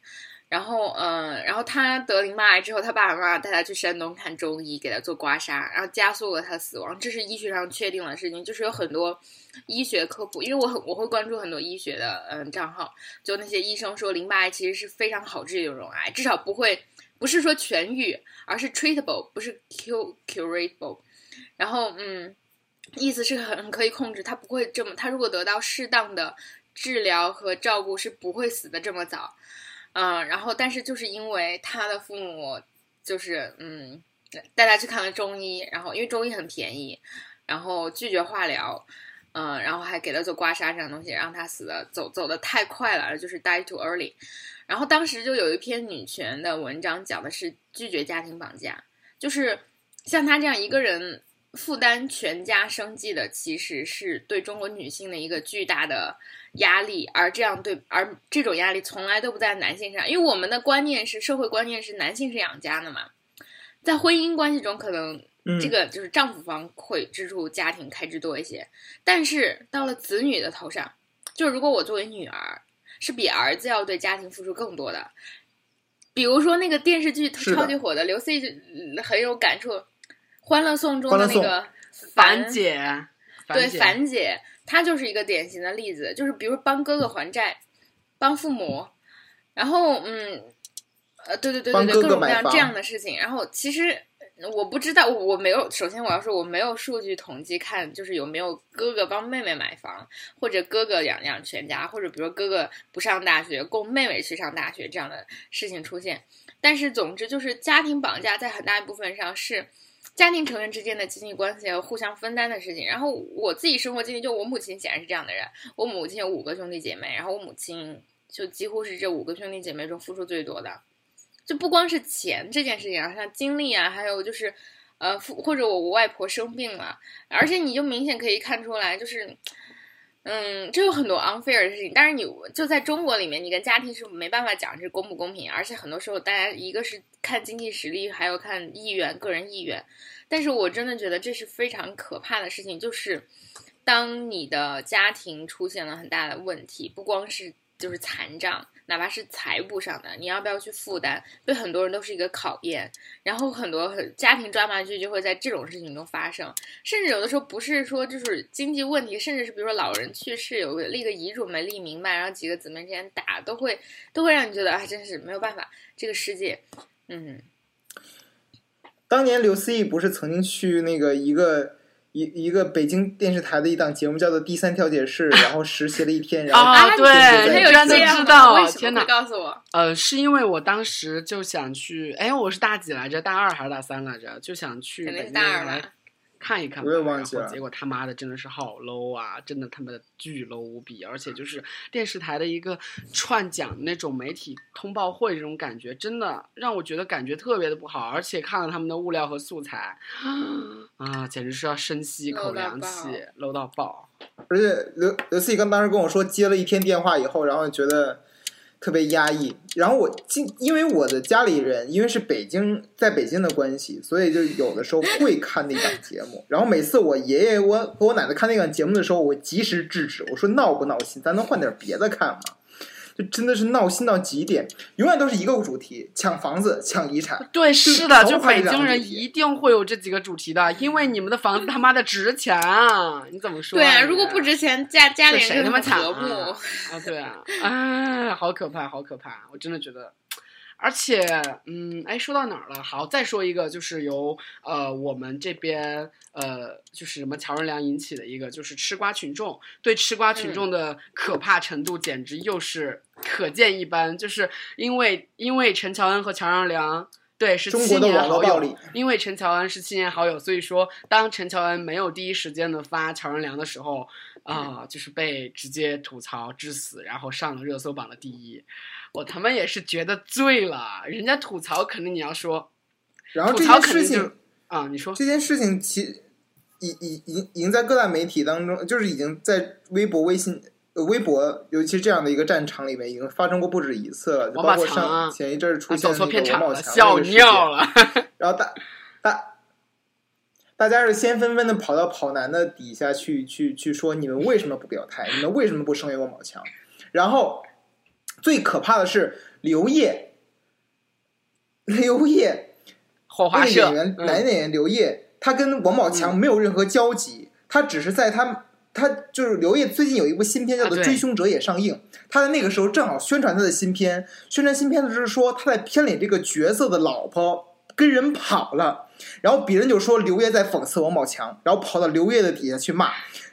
然后，嗯，然后他得淋巴癌之后，他爸爸妈妈带他去山东看中医，给他做刮痧，然后加速了他死亡。这是医学上确定的事情，就是有很多医学科普，因为我很我会关注很多医学的嗯账号，就那些医生说淋巴癌其实是非常好治的一种癌，至少不会不是说痊愈，而是 treatable，不是 cure curable。然后，嗯。意思是很可以控制，他不会这么，他如果得到适当的治疗和照顾，是不会死的这么早。嗯，然后但是就是因为他的父母就是嗯带他去看了中医，然后因为中医很便宜，然后拒绝化疗，嗯，然后还给他做刮痧这样东西，让他死的走走的太快了，就是 die too early。然后当时就有一篇女权的文章，讲的是拒绝家庭绑架，就是像他这样一个人负担全家生计的，其实是对中国女性的一个巨大的压力，而这样对，而这种压力从来都不在男性上，因为我们的观念是社会观念是男性是养家的嘛，在婚姻关系中，可能嗯这个就是丈夫方会支出家庭开支多一些，但是到了子女的头上，就如果我作为女儿，是比儿子要对家庭付出更多的。比如说那个电视剧超级火的，刘 C 就嗯很有感触，《欢乐颂》中的那个樊姐，对樊姐，她就是一个典型的例子，就是比如帮哥哥还债，帮父母，然后嗯，呃，对对对对对，哥哥各种各买房样这样的事情。然后其实我不知道，我没有，首先我要说我没有数据统计看，就是有没有哥哥帮妹妹买房，或者哥哥养养全家，或者比如哥哥不上大学，供妹妹去上大学这样的事情出现。但是总之就是家庭绑架在很大一部分上是。家庭成员之间的亲密关系和互相分担的事情。然后我自己生活经历，就我母亲显然是这样的人。我母亲有五个兄弟姐妹，然后我母亲就几乎是这五个兄弟姐妹中付出最多的。就不光是钱这件事情啊，像精力啊，还有就是，呃，父或者我外婆生病了，而且你就明显可以看出来，就是，嗯，这有很多 unfair 的事情。但是你就在中国里面，你跟家庭是没办法讲这公不公平，而且很多时候大家一个是看经济实力，还有看意愿、个人意愿。但是我真的觉得这是非常可怕的事情，就是当你的家庭出现了很大的问题，不光是就是残障，哪怕是财务上的，你要不要去负担，对很多人都是一个考验。然后很多很家庭抓马剧就会在这种事情中发生，甚至有的时候不是说就是经济问题，甚至是比如说老人去世，有个立个遗嘱没立明白，然后几个姊妹之间打，都会都会让你觉得啊，真是没有办法，这个世界，嗯。当年刘思义不是曾经去那个一个一一个北京电视台的一档节目叫做《第三调解室》，[LAUGHS] 然后实习了一天，然后啊，对，他有知道，为什天哪！告诉我？呃，是因为我当时就想去，哎，我是大几来着？大二还是大三来着？就想去北京来大二吧。看一看。我也忘记了结果他妈的真的是好 low 啊，真的他妈的巨 low 无比，而且就是电视台的一个串讲那种媒体通报会这种感觉，真的让我觉得感觉特别的不好。而且看了他们的物料和素材，啊，简直是要深吸一口凉气，low 到爆。而且刘刘思义刚当时跟我说接了一天电话以后，然后觉得特别压抑。然后我今因为我的家里人因为是北京在北京的关系，所以就有的时候会看那档节目。然后每次我爷爷我和我奶奶看那档节目的时候，我及时制止，我说闹不闹心，咱能换点别的看吗？就真的是闹心到极点，永远都是一个主题：抢房子、抢遗产。对，是的，就北京人一定会有这几个主题的，因为你们的房子他妈的值钱啊！你怎么说、啊？对啊，如果不值钱，家家里人就很他妈抢和睦。啊？啊，对啊，哎，好可怕，好可怕！我真的觉得，而且，嗯，哎，说到哪儿了？好，再说一个，就是由呃我们这边呃就是什么乔任梁引起的一个，就是吃瓜群众对吃瓜群众的可怕程度，简直又是可见一斑。就是因为因为陈乔恩和乔任梁。对，是七中国的年好友。因为陈乔恩是七年好友，所以说当陈乔恩没有第一时间的发乔任梁的时候，啊、就是被直接吐槽致死，然后上了热搜榜的第一。我他妈也是觉得醉了，人家吐槽肯定你要说然后这件事情啊，你说这件事情其已已已已经在各大媒体当中，就是已经在微博、微信、呃微博，尤其是这样的一个战场里面，已经发生过不止一次了。就包括上前一阵儿出现那个王宝强笑尿了。然后大大大家是先纷纷的跑到跑男的底下去去去说，你们为什么不表态？你们为什么不声援王宝强？然后最可怕的是刘烨，[LAUGHS] 刘烨火花社那个演员，嗯男演员刘烨，他跟王宝强没有任何交集，他只是在他他就是刘烨最近有一部新片叫做《追凶者》也上映，他在那个时候正好宣传他的新片，宣传新片的就是说他在片里这个角色的老婆跟人跑了。然后别人就说刘烨在讽刺王宝强，然后跑到刘烨的底下去骂。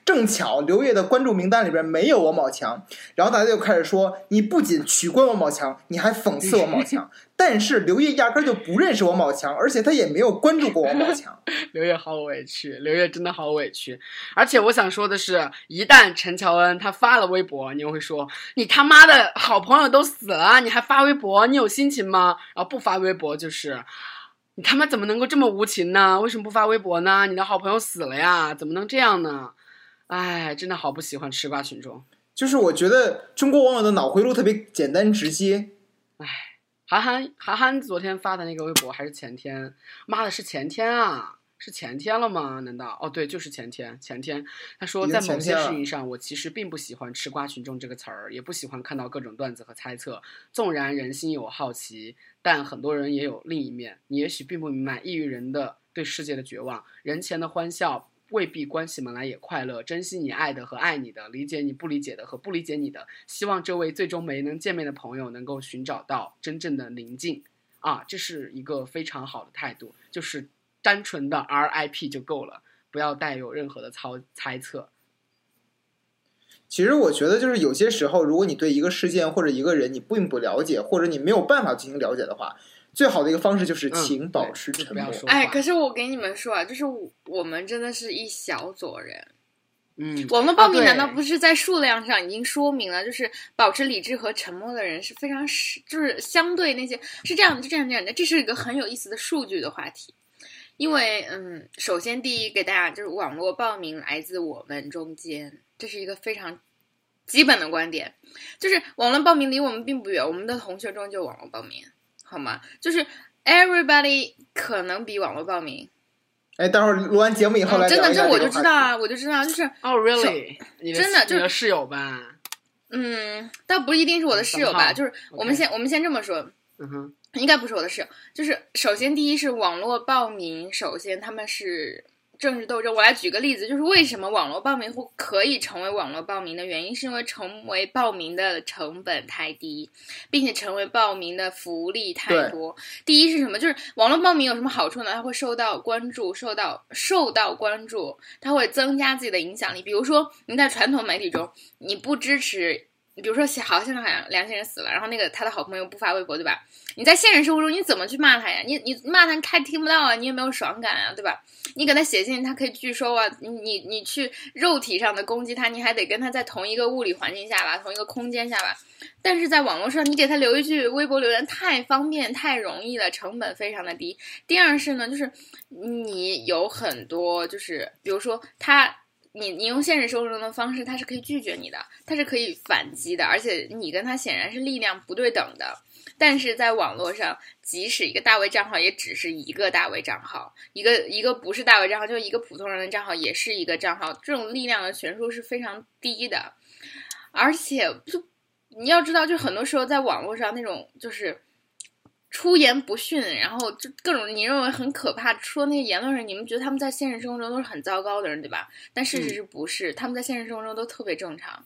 正巧刘烨的关注名单里边没有王宝强，然后大家就开始说你不仅取关王宝强，你还讽刺王宝强。[LAUGHS] 但是刘烨压根就不认识王宝强，而且他也没有关注过王宝强。[LAUGHS] 刘烨好委屈，刘烨真的好委屈。而且我想说的是，一旦陈乔恩他发了微博，你又会说你他妈的好朋友都死了，你还发微博，你有心情吗？然后不发微博就是。你他妈怎么能够这么无情呢？为什么不发微博呢？你的好朋友死了呀，怎么能这样呢？哎，真的好不喜欢吃瓜群众。就是我觉得中国网友的脑回路特别简单直接。哎，韩寒，韩寒昨天发的那个微博还是前天？妈的，是前天啊！是前天了吗？难道？哦，对，就是前天。前天他说，在某些事情上，我其实并不喜欢“吃瓜群众”这个词儿，也不喜欢看到各种段子和猜测。纵然人心有好奇，但很多人也有另一面。你也许并不明白抑郁人的对世界的绝望，人前的欢笑。未必关起门来也快乐，珍惜你爱的和爱你的，理解你不理解的和不理解你的。希望这位最终没能见面的朋友能够寻找到真正的宁静，啊，这是一个非常好的态度，就是单纯的 RIP 就够了，不要带有任何的猜猜测。其实我觉得，就是有些时候，如果你对一个事件或者一个人你并不了解，或者你没有办法进行了解的话。最好的一个方式就是请保持沉默。哎，可是我给你们说啊，就是我们真的是一小撮人。嗯，网络报名难道不是在数量上已经说明了，就是保持理智和沉默的人是非常是，就是相对那些是这样，就这样这样的。这是一个很有意思的数据的话题。因为，嗯，首先第一给大家就是网络报名来自我们中间，这是一个非常基本的观点，就是网络报名离我们并不远，我们的同学中就网络暴民。好吗？就是 everybody 可能比网络报名。哎，待会儿录完节目以后来真的，这我就知道啊，我就知道，就是哦，really，真的就是室友吧？嗯，倒不一定是我的室友吧，就是我们先我们先这么说，嗯哼，应该不是我的室友。就是首先第一是网络报名，首先他们是。政治斗争，我来举个例子，就是为什么网络报名会可以成为网络报名的原因，是因为成为报名的成本太低，并且成为报名的福利太多。第一是什么？就是网络报名有什么好处呢？它会受到关注，受到受到关注，它会增加自己的影响力。比如说，你在传统媒体中，你不支持。比如说，好，现在好像良心人死了，然后那个他的好朋友不发微博，对吧？你在现实生活中你怎么去骂他呀？你你骂他，他听不到啊，你有没有爽感啊，对吧？你给他写信，他可以拒收啊。你你你去肉体上的攻击他，你还得跟他在同一个物理环境下吧，同一个空间下吧。但是在网络上，你给他留一句微博留言太方便太容易了，成本非常的低。第二是呢，就是你有很多，就是比如说他。你你用现实生活中的方式，他是可以拒绝你的，他是可以反击的，而且你跟他显然是力量不对等的。但是在网络上，即使一个大 V 账号，也只是一个大 V 账号，一个一个不是大 V 账号，就一个普通人的账号，也是一个账号，这种力量的悬殊是非常低的。而且就你要知道，就很多时候在网络上那种就是。出言不逊，然后就各种你认为很可怕说那些言论人，你们觉得他们在现实生活中都是很糟糕的人，对吧？但事实是不是？他们在现实生活中都特别正常。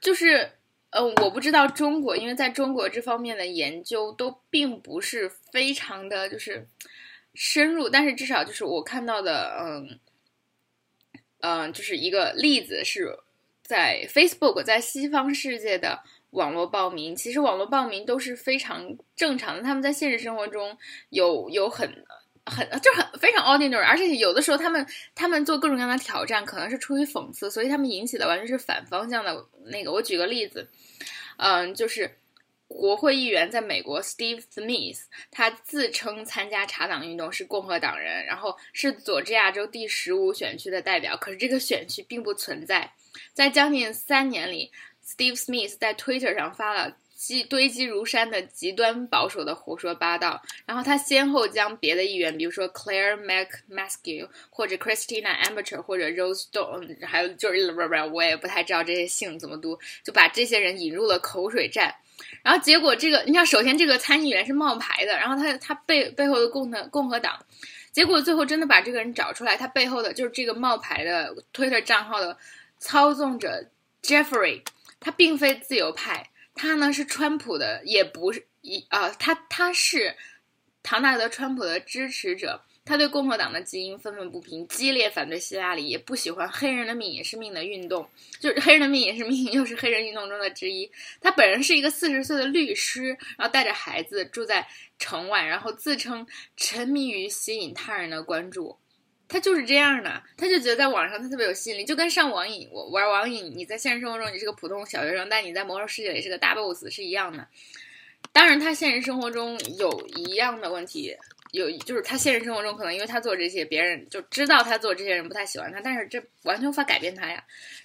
就是，呃，我不知道中国，因为在中国这方面的研究都并不是非常的就是深入，但是至少就是我看到的，嗯，嗯，就是一个例子是在 Facebook 在西方世界的。网络报名，其实网络报名都是非常正常的。他们在现实生活中有有很很就很非常 ordinary，而且有的时候他们他们做各种各样的挑战，可能是出于讽刺，所以他们引起的完全是反方向的那个。我举个例子，嗯，就是国会议员在美国 Steve Smith，他自称参加查党运动，是共和党人，然后是佐治亚州第十五选区的代表，可是这个选区并不存在，在将近三年里。Steve Smith 在 Twitter 上发了积堆积如山的极端保守的胡说八道，然后他先后将别的议员，比如说 Claire McMaskill 或者 Christina Amateur 或者 Rose Stone，还有就是不是不是，我也不太知道这些姓怎么读，就把这些人引入了口水战。然后结果这个，你看，首先这个参议员是冒牌的，然后他他背背后的共和共和党，结果最后真的把这个人找出来，他背后的就是这个冒牌的 Twitter 账号的操纵者 Jeffrey。他并非自由派，他呢是川普的，也不是一啊，他他是唐纳德·川普的支持者。他对共和党的基因愤愤不平，激烈反对希拉里，也不喜欢“黑人的命也是命”的运动，就是“黑人的命也是命”，又是黑人运动中的之一。他本人是一个四十岁的律师，然后带着孩子住在城外，然后自称沉迷于吸引他人的关注。他就是这样的，他就觉得在网上他特别有吸引力，就跟上网瘾，我玩网瘾，你在现实生活中你是个普通小学生，但你在魔兽世界里是个大 boss 是一样的。当然，他现实生活中有一样的问题。有就是他现实生活中可能因为他做这些，别人就知道他做这些人不太喜欢他，但是这完全无法改变他呀。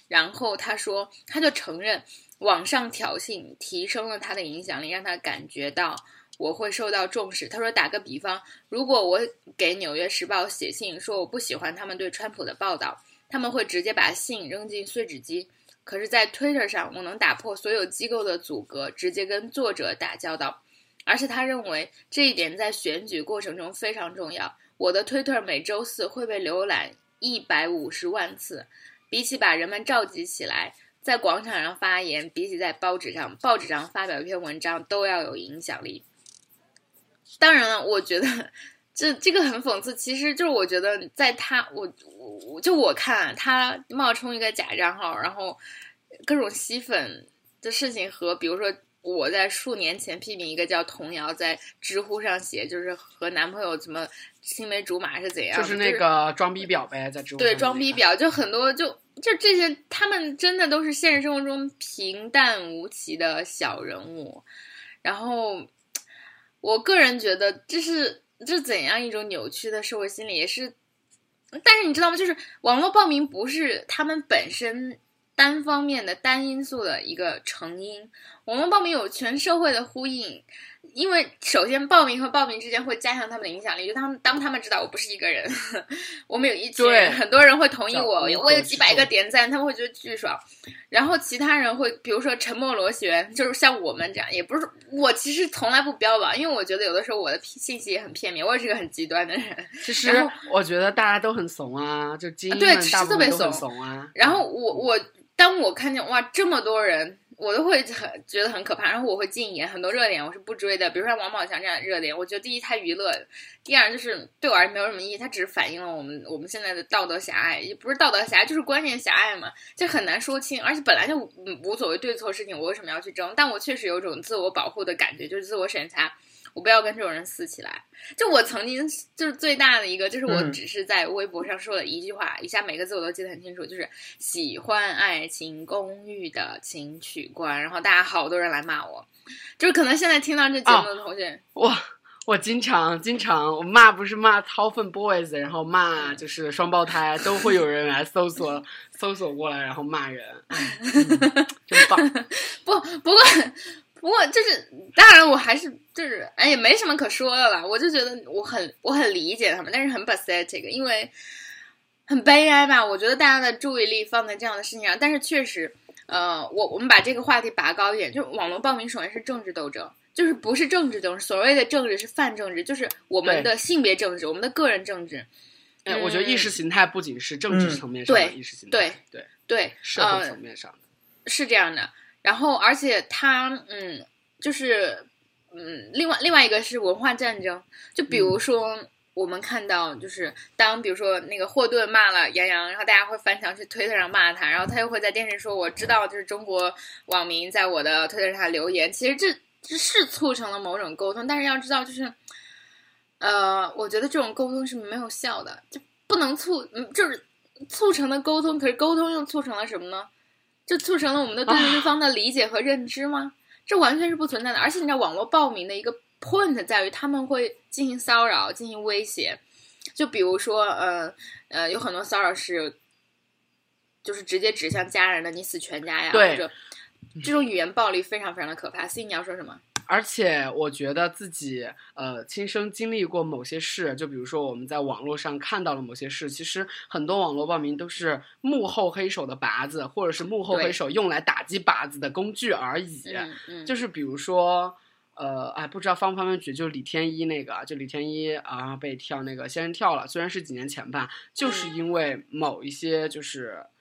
然后他说，他就承认网上挑衅提升了他的影响力，让他感觉到我会受到重视。他说，打个比方，如果我给《纽约时报》写信说我不喜欢他们对川普的报道，他们会直接把信扔进碎纸机。可是，在 Twitter 上，我能打破所有机构的阻隔，直接跟作者打交道。而且他认为这一点在选举过程中非常重要。我的推特每周四会被浏览一百五十万次，比起把人们召集起来在广场上发言，比起在报纸上报纸上发表一篇文章都要有影响力。当然了，我觉得 [LAUGHS] 这这个很讽刺。其实就是我觉得，在他我我就我看他冒充一个假账号，然后各种吸粉的事情和比如说。我在数年前批评一个叫童谣，在知乎上写，就是和男朋友怎么青梅竹马是怎样，就是那个装逼婊呗，在知乎对装逼婊，就很多就就这些，他们真的都是现实生活中平淡无奇的小人物。然后，我个人觉得这是这怎样一种扭曲的社会心理，也是。但是你知道吗？就是网络报名不是他们本身。单方面的单因素的一个成因，网络报名有全社会的呼应，因为首先报名和报名之间会加强他们的影响力，就他们当他们知道我不是一个人，[LAUGHS] 我们有一群人，很多人会同意我，我有几百个点赞，他们会觉得巨爽，然后其他人会，比如说沉默螺旋，就是像我们这样，也不是我其实从来不标榜，因为我觉得有的时候我的信息也很片面，我也是个很极端的人。其实我觉得大家都很怂啊，就精英们大部分都很怂啊。然后我我。当我看见哇这么多人，我都会很觉得很可怕。然后我会禁言很多热点，我是不追的。比如说王宝强这样的热点，我觉得第一太娱乐，第二就是对我而言没有什么意义。它只是反映了我们我们现在的道德狭隘，也不是道德狭隘，就是观念狭隘嘛，就很难说清。而且本来就无所谓对错事情，我为什么要去争？但我确实有种自我保护的感觉，就是自我审查。我不要跟这种人撕起来。就我曾经就是最大的一个，就是我只是在微博上说了一句话，以下每个字我都记得很清楚，就是喜欢爱情公寓的请取关。然后大家好多人来骂我，就是可能现在听到这节目的同学，我我经常经常我骂不是骂掏粪 boys，然后骂就是双胞胎，都会有人来搜索 [LAUGHS] 搜索过来，然后骂人，真棒。[LAUGHS] 不不过。不过就是，当然我还是就是，哎，也没什么可说的了。我就觉得我很我很理解他们，但是很 pathetic，因为很悲哀吧。我觉得大家的注意力放在这样的事情上，但是确实，呃，我我们把这个话题拔高一点，就网络报名首先是政治斗争，就是不是政治斗争，所谓的政治是泛政治，就是我们的性别政治，我们的个人政治。哎，我觉得意识形态不仅是政治层面上的意识形态，对对对，社会层面上的，是这样的。然后，而且他，嗯，就是，嗯，另外另外一个是文化战争。就比如说，我们看到，就是当比如说那个霍顿骂了杨洋，然后大家会翻墙去推特上骂他，然后他又会在电视说：“我知道，就是中国网民在我的推特上留言。”其实这这是促成了某种沟通，但是要知道，就是，呃，我觉得这种沟通是没有效的，就不能促，嗯，就是促成的沟通，可是沟通又促成了什么呢？就促成了我们的对对方的理解和认知吗？这完全是不存在的。而且你知道，网络暴民的一个 point 在于他们会进行骚扰、进行威胁。就比如说，呃呃，有很多骚扰是，就是直接指向家人的，你死全家呀，或者这种语言暴力非常非常的可怕。所以你要说什么？而且我觉得自己呃亲身经历过某些事，就比如说我们在网络上看到了某些事，其实很多网络暴民都是幕后黑手的靶子，或者是幕后黑手用来打击靶子的工具而已。就是比如说呃，哎，不知道方不方便举，就李天一那个，就李天一啊被跳那个仙人跳了，虽然是几年前吧，就是因为某一些就是呃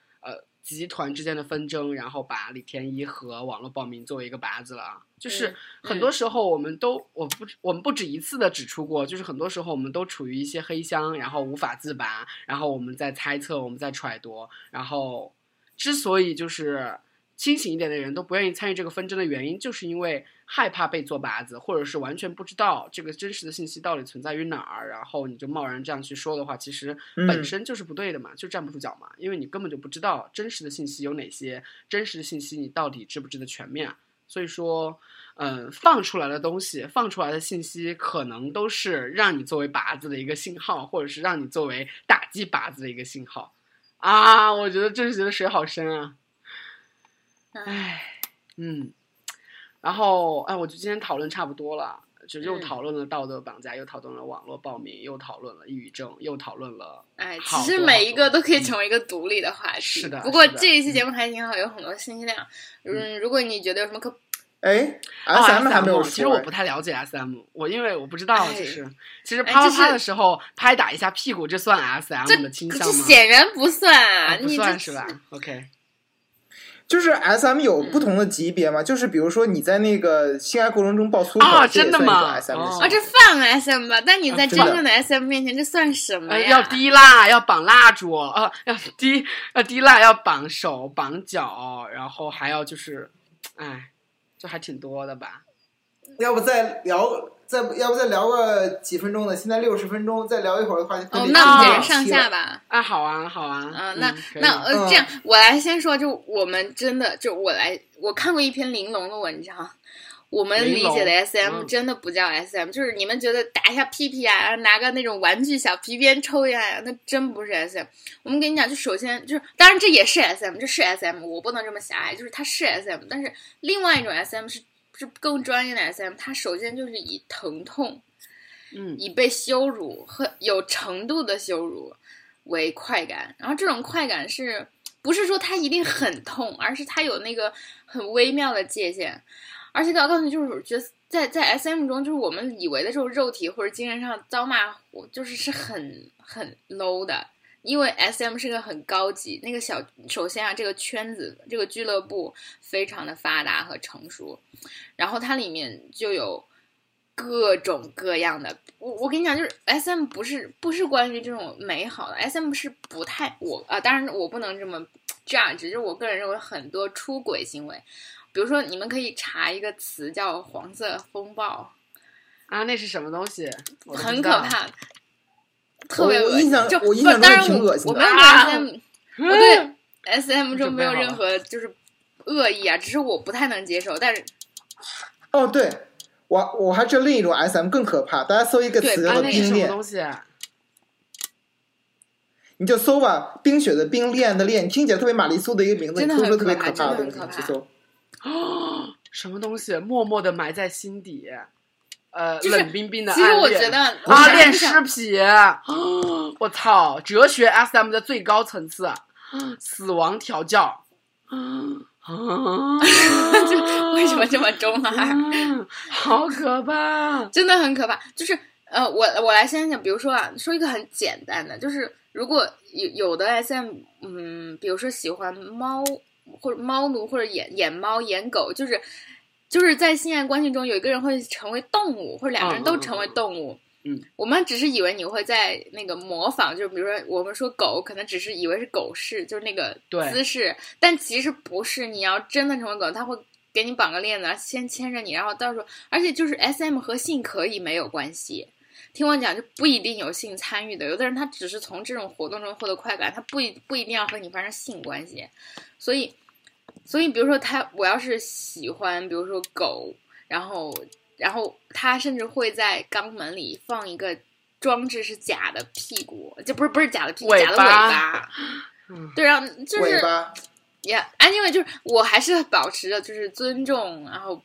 集团之间的纷争，然后把李天一和网络暴民作为一个靶子了啊。就是嗯很多时候我们都，我不我们不止一次的指出过，就是很多时候我们都处于一些黑箱，然后无法自拔，然后我们在猜测，我们在揣度，然后之所以就是清醒一点的人都不愿意参与这个纷争的原因，就是因为害怕被做靶子，或者是完全不知道这个真实的信息到底存在于哪儿，然后你就贸然这样去说的话，其实本嗯身就是不对的嘛，就站不住脚嘛，因为你根本就不知道真实的信息有哪些，真实的信息你到底知不知得全面啊。所以说，嗯、放出来的东西，放出来的信息，可能都是让你作为靶子的一个信号，或者是让你作为打击靶子的一个信号。啊，我觉得真是觉得水好深啊。唉，嗯，然后哎，我就今天讨论差不多了，就又嗯讨论了道德绑架，又讨论了网络暴民，又讨论了抑郁症，又讨论了哎，好其实每一个都可以成为一个独立的话题。是的不过这一期节目还挺好，有很多信息量。嗯，如果你觉得有什么可，哎哦，S M 还没有说，其实我哎不太了解 S M，我因为我不知道，哎就是其实哎啪啪啪的时候拍打一下屁股，这算 S M 的倾这向吗？显然不算你算是吧？OK，就是 S M 有嗯不同的级别嘛，就是比如说你在那个性爱过程中爆粗口，啊这也真的吗算一种 S M 哦。啊，这放 SM 吧，但你在啊真正的。SM 面前，这算什么呃，呀？要滴蜡，要绑蜡烛，啊，要滴要滴蜡，要绑手、绑脚，然后还要就是，哎，这还挺多的吧？要不再聊，再要不再聊个几分钟呢？现在六十分钟，再聊一会儿的话，就哦，那我们啊简直上下吧。啊，好啊，好啊，啊，那嗯那呃，嗯这样我来先说，就我们真的就我来，我看过一篇玲珑的文章，我们理解的 SM 嗯真的不叫 SM，、就是你们觉得打一下屁屁啊，拿个那种玩具小皮鞭抽一下呀，那真不是 SM。我们跟你讲，就首先就是，当然这也是 SM，这是 SM，我不能这么狭隘，就是它是 SM，但是另外一种 SM 是是更专业的 SM，它首先就是以疼痛。嗯以被羞辱和有程度的羞辱为快感，然后这种快感是不是说它一定很痛，而是它有那个很微妙的界限，而且我告诉你，就是觉得在在 S M 中，就是我们以为的这种肉体或者精神上遭骂，我就是是很很 low 的。因为 S M 是个很高级，那个小首先啊，这个圈子这个俱乐部非常的发达和成熟，然后它里面就有各种各样的。我我跟你讲，就是 S M 不是不是关于这种美好的，S M 是不太我啊，当然我不能这么 judge，就是我个人认为很多出轨行为，比如说你们可以查一个词叫“黄色风暴啊，那是什么东西？”，很。可怕，[LAUGHS] 特别恶我印象就我印象当然挺我我恶心的没有对 S M，我对嗯 S M 中没有任何就是恶意啊，只是我不太能接受，但是哦，对，我我还知道另一种 S M 更可怕，大家搜一个词叫做冰恋？你就搜吧，冰雪的冰，恋的恋，听起来特别玛丽苏的一个名字，搜出特别可怕的东西，去搜。哦，[GASPS] 什么东西？默默的埋在心底，呃，就是冷冰冰的其实我觉得我啊，恋尸想癖，哦我操，哲学 SM 的最高层次，死亡调教，啊，这为什么这么中二？嗯好可怕！[LAUGHS] 真的很可怕。就是呃，我我来先讲，比如说啊，说一个很简单的，就是如果有有的 SM，嗯，比如说喜欢猫或者猫奴或者演演猫演狗，就是就是在性爱关系中有一个人会成为动物，或者两个人都成为动物。嗯我们只是以为你会在那个模仿，就比如说我们说狗，可能只是以为是狗式，就是那个对姿势，但其实不是。你要真的成为狗，它会给你绑个链子，先牵着你，然后到时候，而且就是 S M 和性可以没有关系。听我讲，就不一定有性参与的。有的人他只是从这种活动中获得快感，他不一不一定要和你发生性关系。所以，所以比如说他，我要是喜欢，比如说狗，然后然后他甚至会在肛门里放一个装置是假的屁股，就不是不是假的屁股，假的尾巴 [LAUGHS] 对，然后就是尾巴，呀，啊，因为就是我还是保持着就是尊重，然后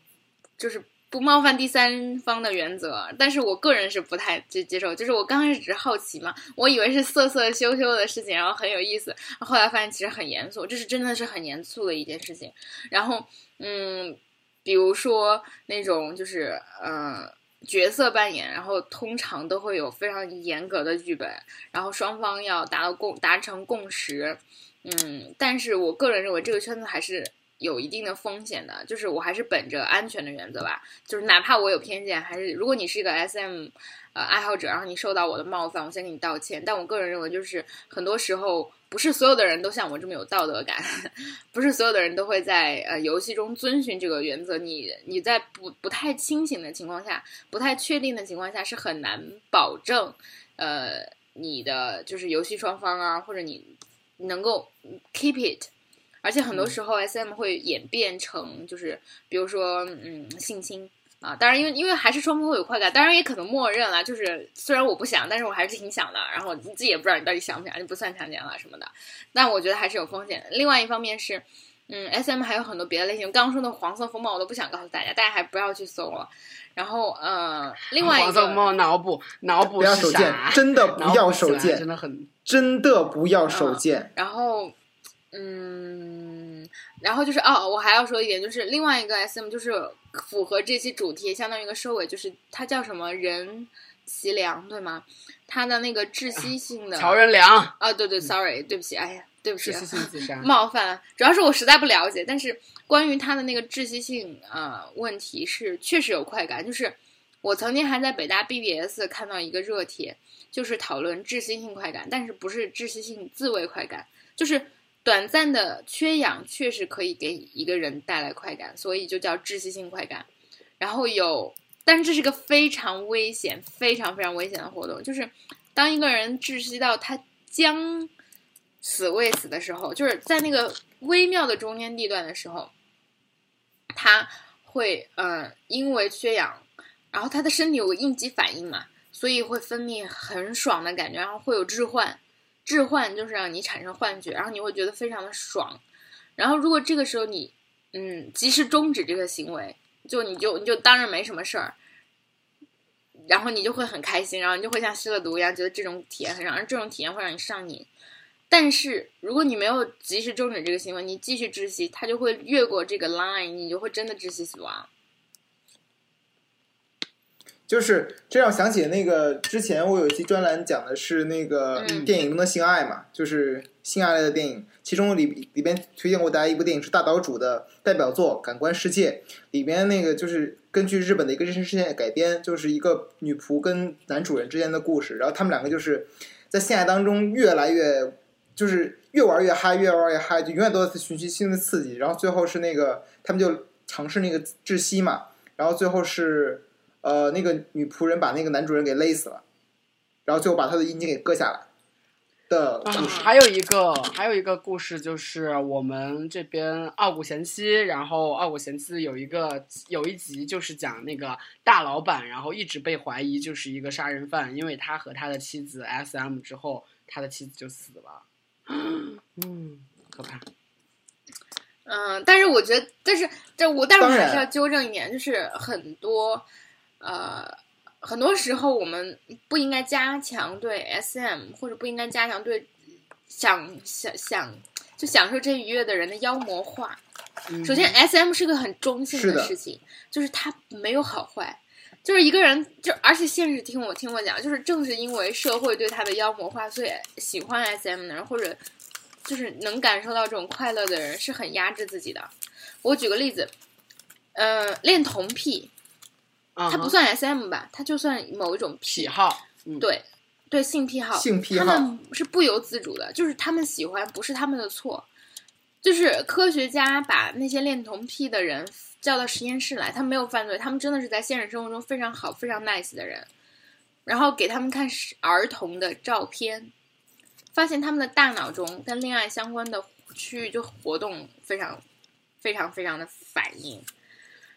就是不冒犯第三方的原则，但是我个人是不太接接受。就是我刚开始只是好奇嘛，我以为是色色羞羞的事情，然后很有意思，后来发现其实很严肃，这是真的是很严肃的一件事情。然后，嗯，比如说那种就是呃。角色扮演，然后通常都会有非常严格的剧本，然后双方要达到共达成共识，嗯，但是我个人认为这个圈子还是有一定的风险的，就是我还是本着安全的原则吧，就是哪怕我有偏见，还是如果你是一个 SM 呃爱好者，然后你受到我的冒犯，我先给你道歉。但我个人认为，就是很多时候不是所有的人都像我这么有道德感，[LAUGHS] 不是所有的人都会在呃游戏中遵循这个原则。你你在不不太清醒的情况下，不太确定的情况下，是很难保证呃你的就是游戏双方啊，或者你能够 keep it。而且很多时候，SM 会演变成就是比如说嗯性侵。啊，当然，因为因为还是双方会有快感，当然也可能默认了，就是虽然我不想，但是我还是挺想的。然后你自己也不知道你到底想不想，就不算强奸了什么的。但我觉得还是有风险。另外一方面是，嗯，SM 还有很多别的类型。刚刚说的黄色风暴我都不想告诉大家，大家还不要去搜了。然后，呃，另外一个黄色风暴脑补脑补不要手贱，真的不要手贱，真的很真的不要手贱。然后，嗯，然后就是哦，我还要说一点，就是另外一个 SM 就是。符合这期主题，相当于一个收尾，就是它叫什么人其良，对吗？它的那个窒息性的乔任梁啊，对对，sorry，对不起，哎呀，对不起，窒息性自杀，冒犯了。主要是我实在不了解，但是关于他的那个窒息性啊问题是确实有快感，就是我曾经还在北大 BBS 看到一个热帖，就是讨论窒息性快感，但是不是窒息性自慰快感，就是。短暂的缺氧确实可以给一个人带来快感，所以就叫窒息性快感。然后有，但这是个非常危险、非常非常危险的活动，就是当一个人窒息到他将死未死的时候，就是在那个微妙的中间地段的时候，他会嗯，因为缺氧，然后他的身体有个应激反应嘛，所以会分泌很爽的感觉，然后会有置换。置换就是让你产生幻觉，然后你会觉得非常的爽。然后如果这个时候你，嗯，及时终止这个行为，就你就你就当然没什么事儿，然后你就会很开心，然后你就会像吸了毒一样，觉得这种体验很让人，这种体验会让你上瘾。但是如果你没有及时终止这个行为，你继续窒息，它就会越过这个 line，你就会真的窒息死亡。就是这让我想起那个之前我有一期专栏讲的是那个电影中的性爱嘛，就是性爱类的电影，其中里里边推荐过大家一部电影是大岛主的代表作《感官世界》，里边那个就是根据日本的一个真实事件改编，就是一个女仆跟男主人之间的故事，然后他们两个就是在性爱当中越来越就是越玩越嗨，越玩越嗨，就永远都在寻求新的刺激，然后最后是那个他们就尝试那个窒息嘛，然后最后是。呃，那个女仆人把那个男主人给勒死了，然后最后把他的阴茎给割下来的故事。还有一个，还有一个故事就是我们这边傲骨贤妻，然后傲骨贤妻有一个有一集就是讲那个大老板，然后一直被怀疑就是一个杀人犯，因为他和他的妻子 S M 之后，他的妻子就死了。嗯，可怕。嗯，但是我觉得，但是这我但是我还是要纠正一点，就是很多。呃，很多时候我们不应该加强对 SM 或者不应该加强对想想想就享受这愉悦的人的妖魔化。首先，SM 是个很中性的事情，就是它没有好坏，就是一个人就而且现实听我听我讲，就是正是因为社会对他的妖魔化，所以喜欢 SM 的人或者就是能感受到这种快乐的人是很压制自己的。我举个例子，呃，恋童癖。它不算 S M 吧，它就算某一种癖好，对，对性癖好，性癖好，他们是不由自主的，就是他们喜欢，不是他们的错，就是科学家把那些恋童癖的人叫到实验室来，他们没有犯罪，他们真的是在现实生活中非常好、非常 nice 的人，然后给他们看儿童的照片，发现他们的大脑中跟恋爱相关的区域就活动非常、非常、非常的反应。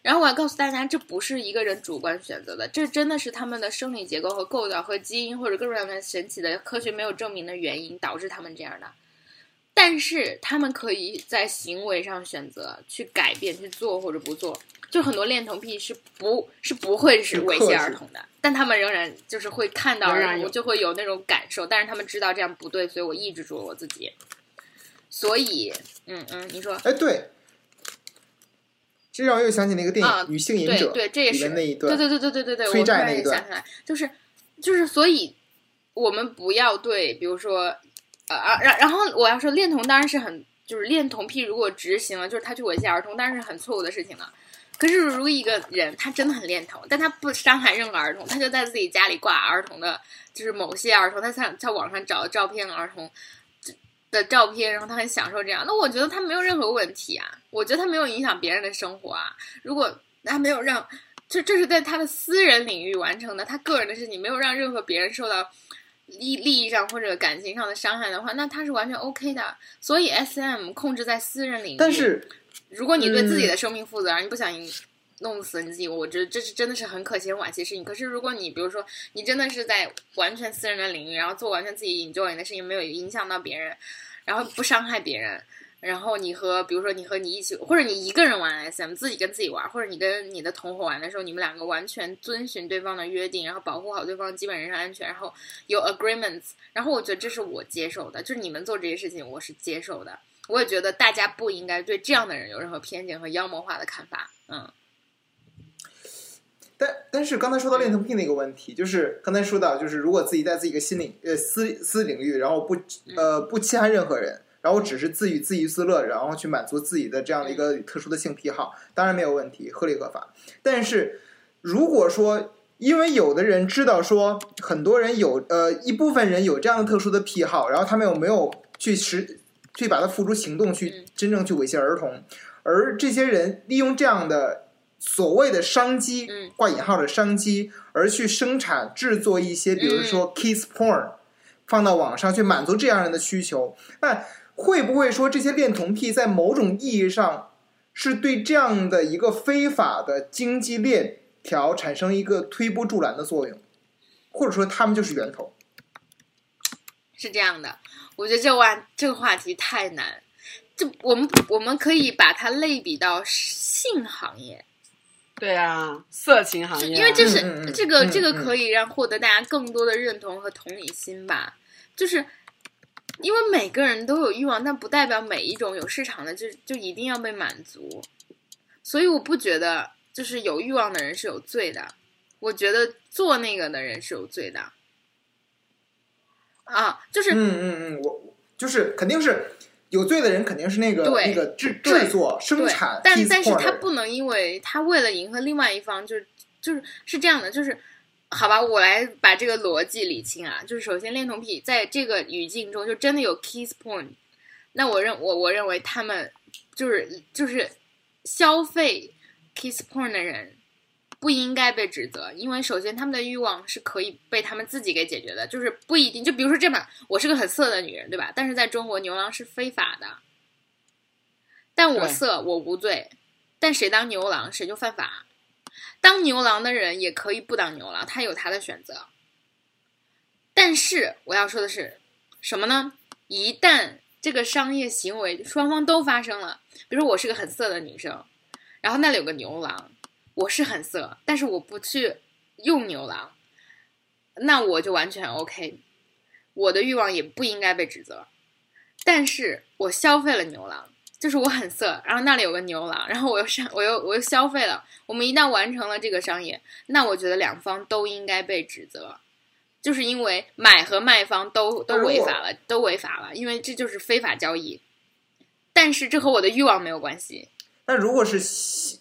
然后我要告诉大家，这不是一个人主观选择的，这真的是他们的生理结构和构造和基因或者各种各样的神奇的科学没有证明的原因导致他们这样的。但是他们可以在行为上选择去改变去做或者不做。就很多恋童癖是不是不会是猥亵儿童的，但他们仍然就是会看到儿童就会有那种感受，但是他们知道这样不对，所以我抑制住了我自己。所以，嗯嗯，你说，哎，对。这让我又想起那个电影《女性隐者》对，这也是那一段，对对对对对对对，催那债一段，想起来，就是就是，所以我们不要对，比如说呃，然然后我要说恋童当然是很，就是恋童癖如果执行了，就是他去猥亵儿童，当然是很错误的事情了。可是如果一个人他真的很恋童，但他不伤害任何儿童，他就在自己家里挂儿童的，就是某些儿童，他在在网上找照片儿童的照片，然后他很享受这样，那我觉得他没有任何问题啊，我觉得他没有影响别人的生活啊。如果他没有让，这这是在他的私人领域完成的，他个人的事情没有让任何别人受到利利益上或者感情上的伤害的话，那他是完全 OK 的。所以 SM 控制在私人领域，但是如果你对自己嗯的生命负责，你不小心弄死你自己，我觉得这是真的是很可惜、很惋惜的事情。可是如果你比如说你真的是在完全私人的领域，然后做完全自己 enjoy 的事情，没有影响到别人，然后不伤害别人。然后你和，比如说你和你一起，或者你一个人玩 SM，自己跟自己玩，或者你跟你的同伙玩的时候，你们两个完全遵循对方的约定，然后保护好对方基本人身安全，然后有 agreements，然后我觉得这是我接受的，就是你们做这些事情我是接受的，我也觉得大家不应该对这样的人有任何偏见和妖魔化的看法，嗯但但是刚才说到恋童癖那个问题，就是刚才说到，就是如果自己在自己的心领呃私私领域，然后不呃不侵害任何人，然后只是自娱自娱自乐，然后去满足自己的这样的一个特殊的性癖好，当然没有问题，合理合法。但是如果说因为有的人知道说很多人有呃一部分人有这样的特殊的癖好，然后他们又没有去实去把它付诸行动，去嗯。真正去猥亵儿童，而这些人利用这样的所谓的商机嗯（挂引号的商机）而去生产制作一些，比如说 kiss porn，放到网上去满足这样人的需求，那会不会说这些恋童癖在某种意义上是对这样的一个非法的经济链条产生一个推波助澜的作用，或者说他们就是源头？是这样的，我觉得这话这个话题太难，就我们我们可以把它类比到性行业，对啊，色情行业啊，因为这是、这个嗯这个嗯。可以让获得大家更多的认同和同理心吧，就是因为每个人都有欲望，但不代表每一种有市场的就就一定要被满足，所以我不觉得就是有欲望的人是有罪的，我觉得做那个的人是有罪的。啊，就是、嗯嗯嗯，我我就是肯定是有罪的人，肯定是那个对那个制制作生产，但但是他不能因为他为了迎合另外一方，就是就是是这样的，就是好吧，我来把这个逻辑理清啊。就是首先，恋童癖在这个语境中就真的有 kiss porn，那我认我我认为他们就是就是消费 kiss porn 的人。不应该被指责，因为首先他们的欲望是可以被他们自己给解决的，就是不一定。就比如说这么，我是个很色的女人，对吧？但是在中国牛郎是非法的，但我色我无罪，但谁当牛郎谁就犯法。当牛郎的人也可以不当牛郎，他有他的选择。但是我要说的是什么呢？一旦这个商业行为双方都发生了，比如说我是个很色的女生，然后那里有个牛郎，我是很色，但是我不去用牛郎，那我就完全 OK，我的欲望也不应该被指责。但是我消费了牛郎，就是我很色，然后那里有个牛郎，然后我又上，我又我又消费了。我们一旦完成了这个商业，那我觉得两方都应该被指责，就是因为买和卖方都都违法了，都违法了，因为这就是非法交易。但是这和我的欲望没有关系，那如果是消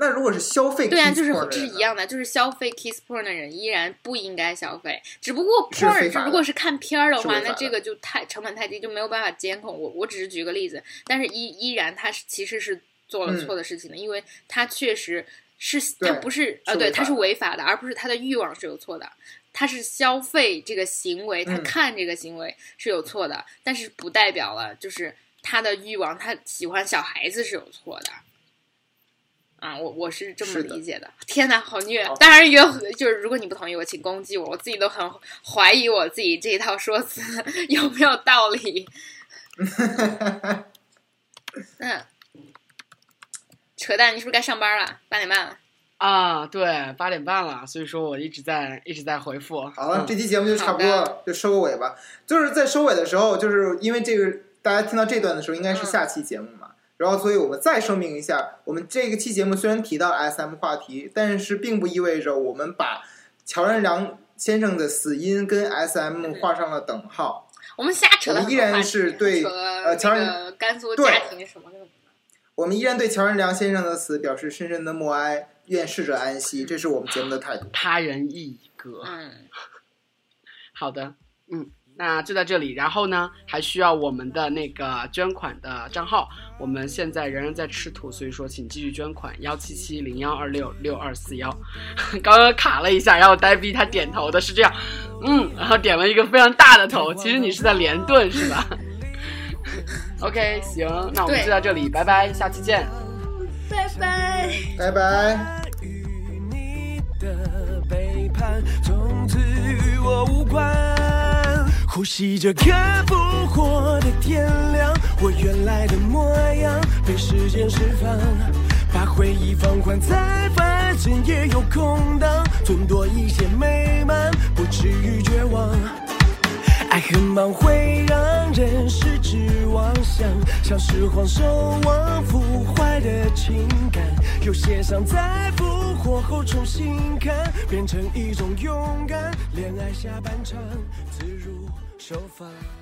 那如果是消费对啊，就是这是一样的，就是消费 kiss porn 的人依然不应该消费，只不过 porn 是如果是看片儿的话，那这个就太成本太低，就没有办法监控。我我只是举个例子，但是依依然他是其实是做了嗯错的事情的，因为他确实是对他不是呃对他是违法的，而不是他的欲望是有错的。他是消费这个行为，他嗯看这个行为是有错的，但是不代表了就是他的欲望，他喜欢小孩子是有错的。啊，我我是这么理解的。天哪，好虐！好当然也有，就是如果你不同意我，请攻击我，我自己都很怀疑我自己这一套说辞 [LAUGHS] 有没有道理。[LAUGHS] 嗯扯淡，你是不是该上班了？八点半了。啊，对，八点半了，所以说我一直在一直在回复。好了，嗯这期节目就差不多了，就收个尾吧。就是在收尾的时候，就是因为这个大家听到这段的时候，应该是嗯下期节目嘛。然后，所以我们再声明一下，我们这个期节目虽然提到 SM 话题，但是并不意味着我们把乔任梁先生的死因跟 SM 画上了等号。我们瞎扯们依然是对呃乔任个甘肃对家庭什么的。我们依然对乔任梁先生的死表示深深的默哀，愿逝者安息，这是我们节目的态度。他人一格。嗯，好的，嗯，那就在这里。然后呢，还需要我们的那个捐款的账号。我们现在仍然在吃土，所以说请继续捐款幺七七零幺二六六二四幺。[LAUGHS] 刚刚卡了一下，然后呆逼他点头的是这样，嗯，然后点了一个非常大的头。其实你是在连顿是吧？OK，行，那我们就到这里，拜拜，下期见。拜拜。拜拜。与你的背叛，从此与我无关。呼吸着看复活的天亮，我原来的模样被时间释放，把回忆放宽，才发现也有空档，存多一些美满，不至于绝望。爱很忙会让人失之妄想，像是荒守望腐坏的情感，有些伤在复活后重新看，变成一种勇敢。恋爱下半场，自如手法。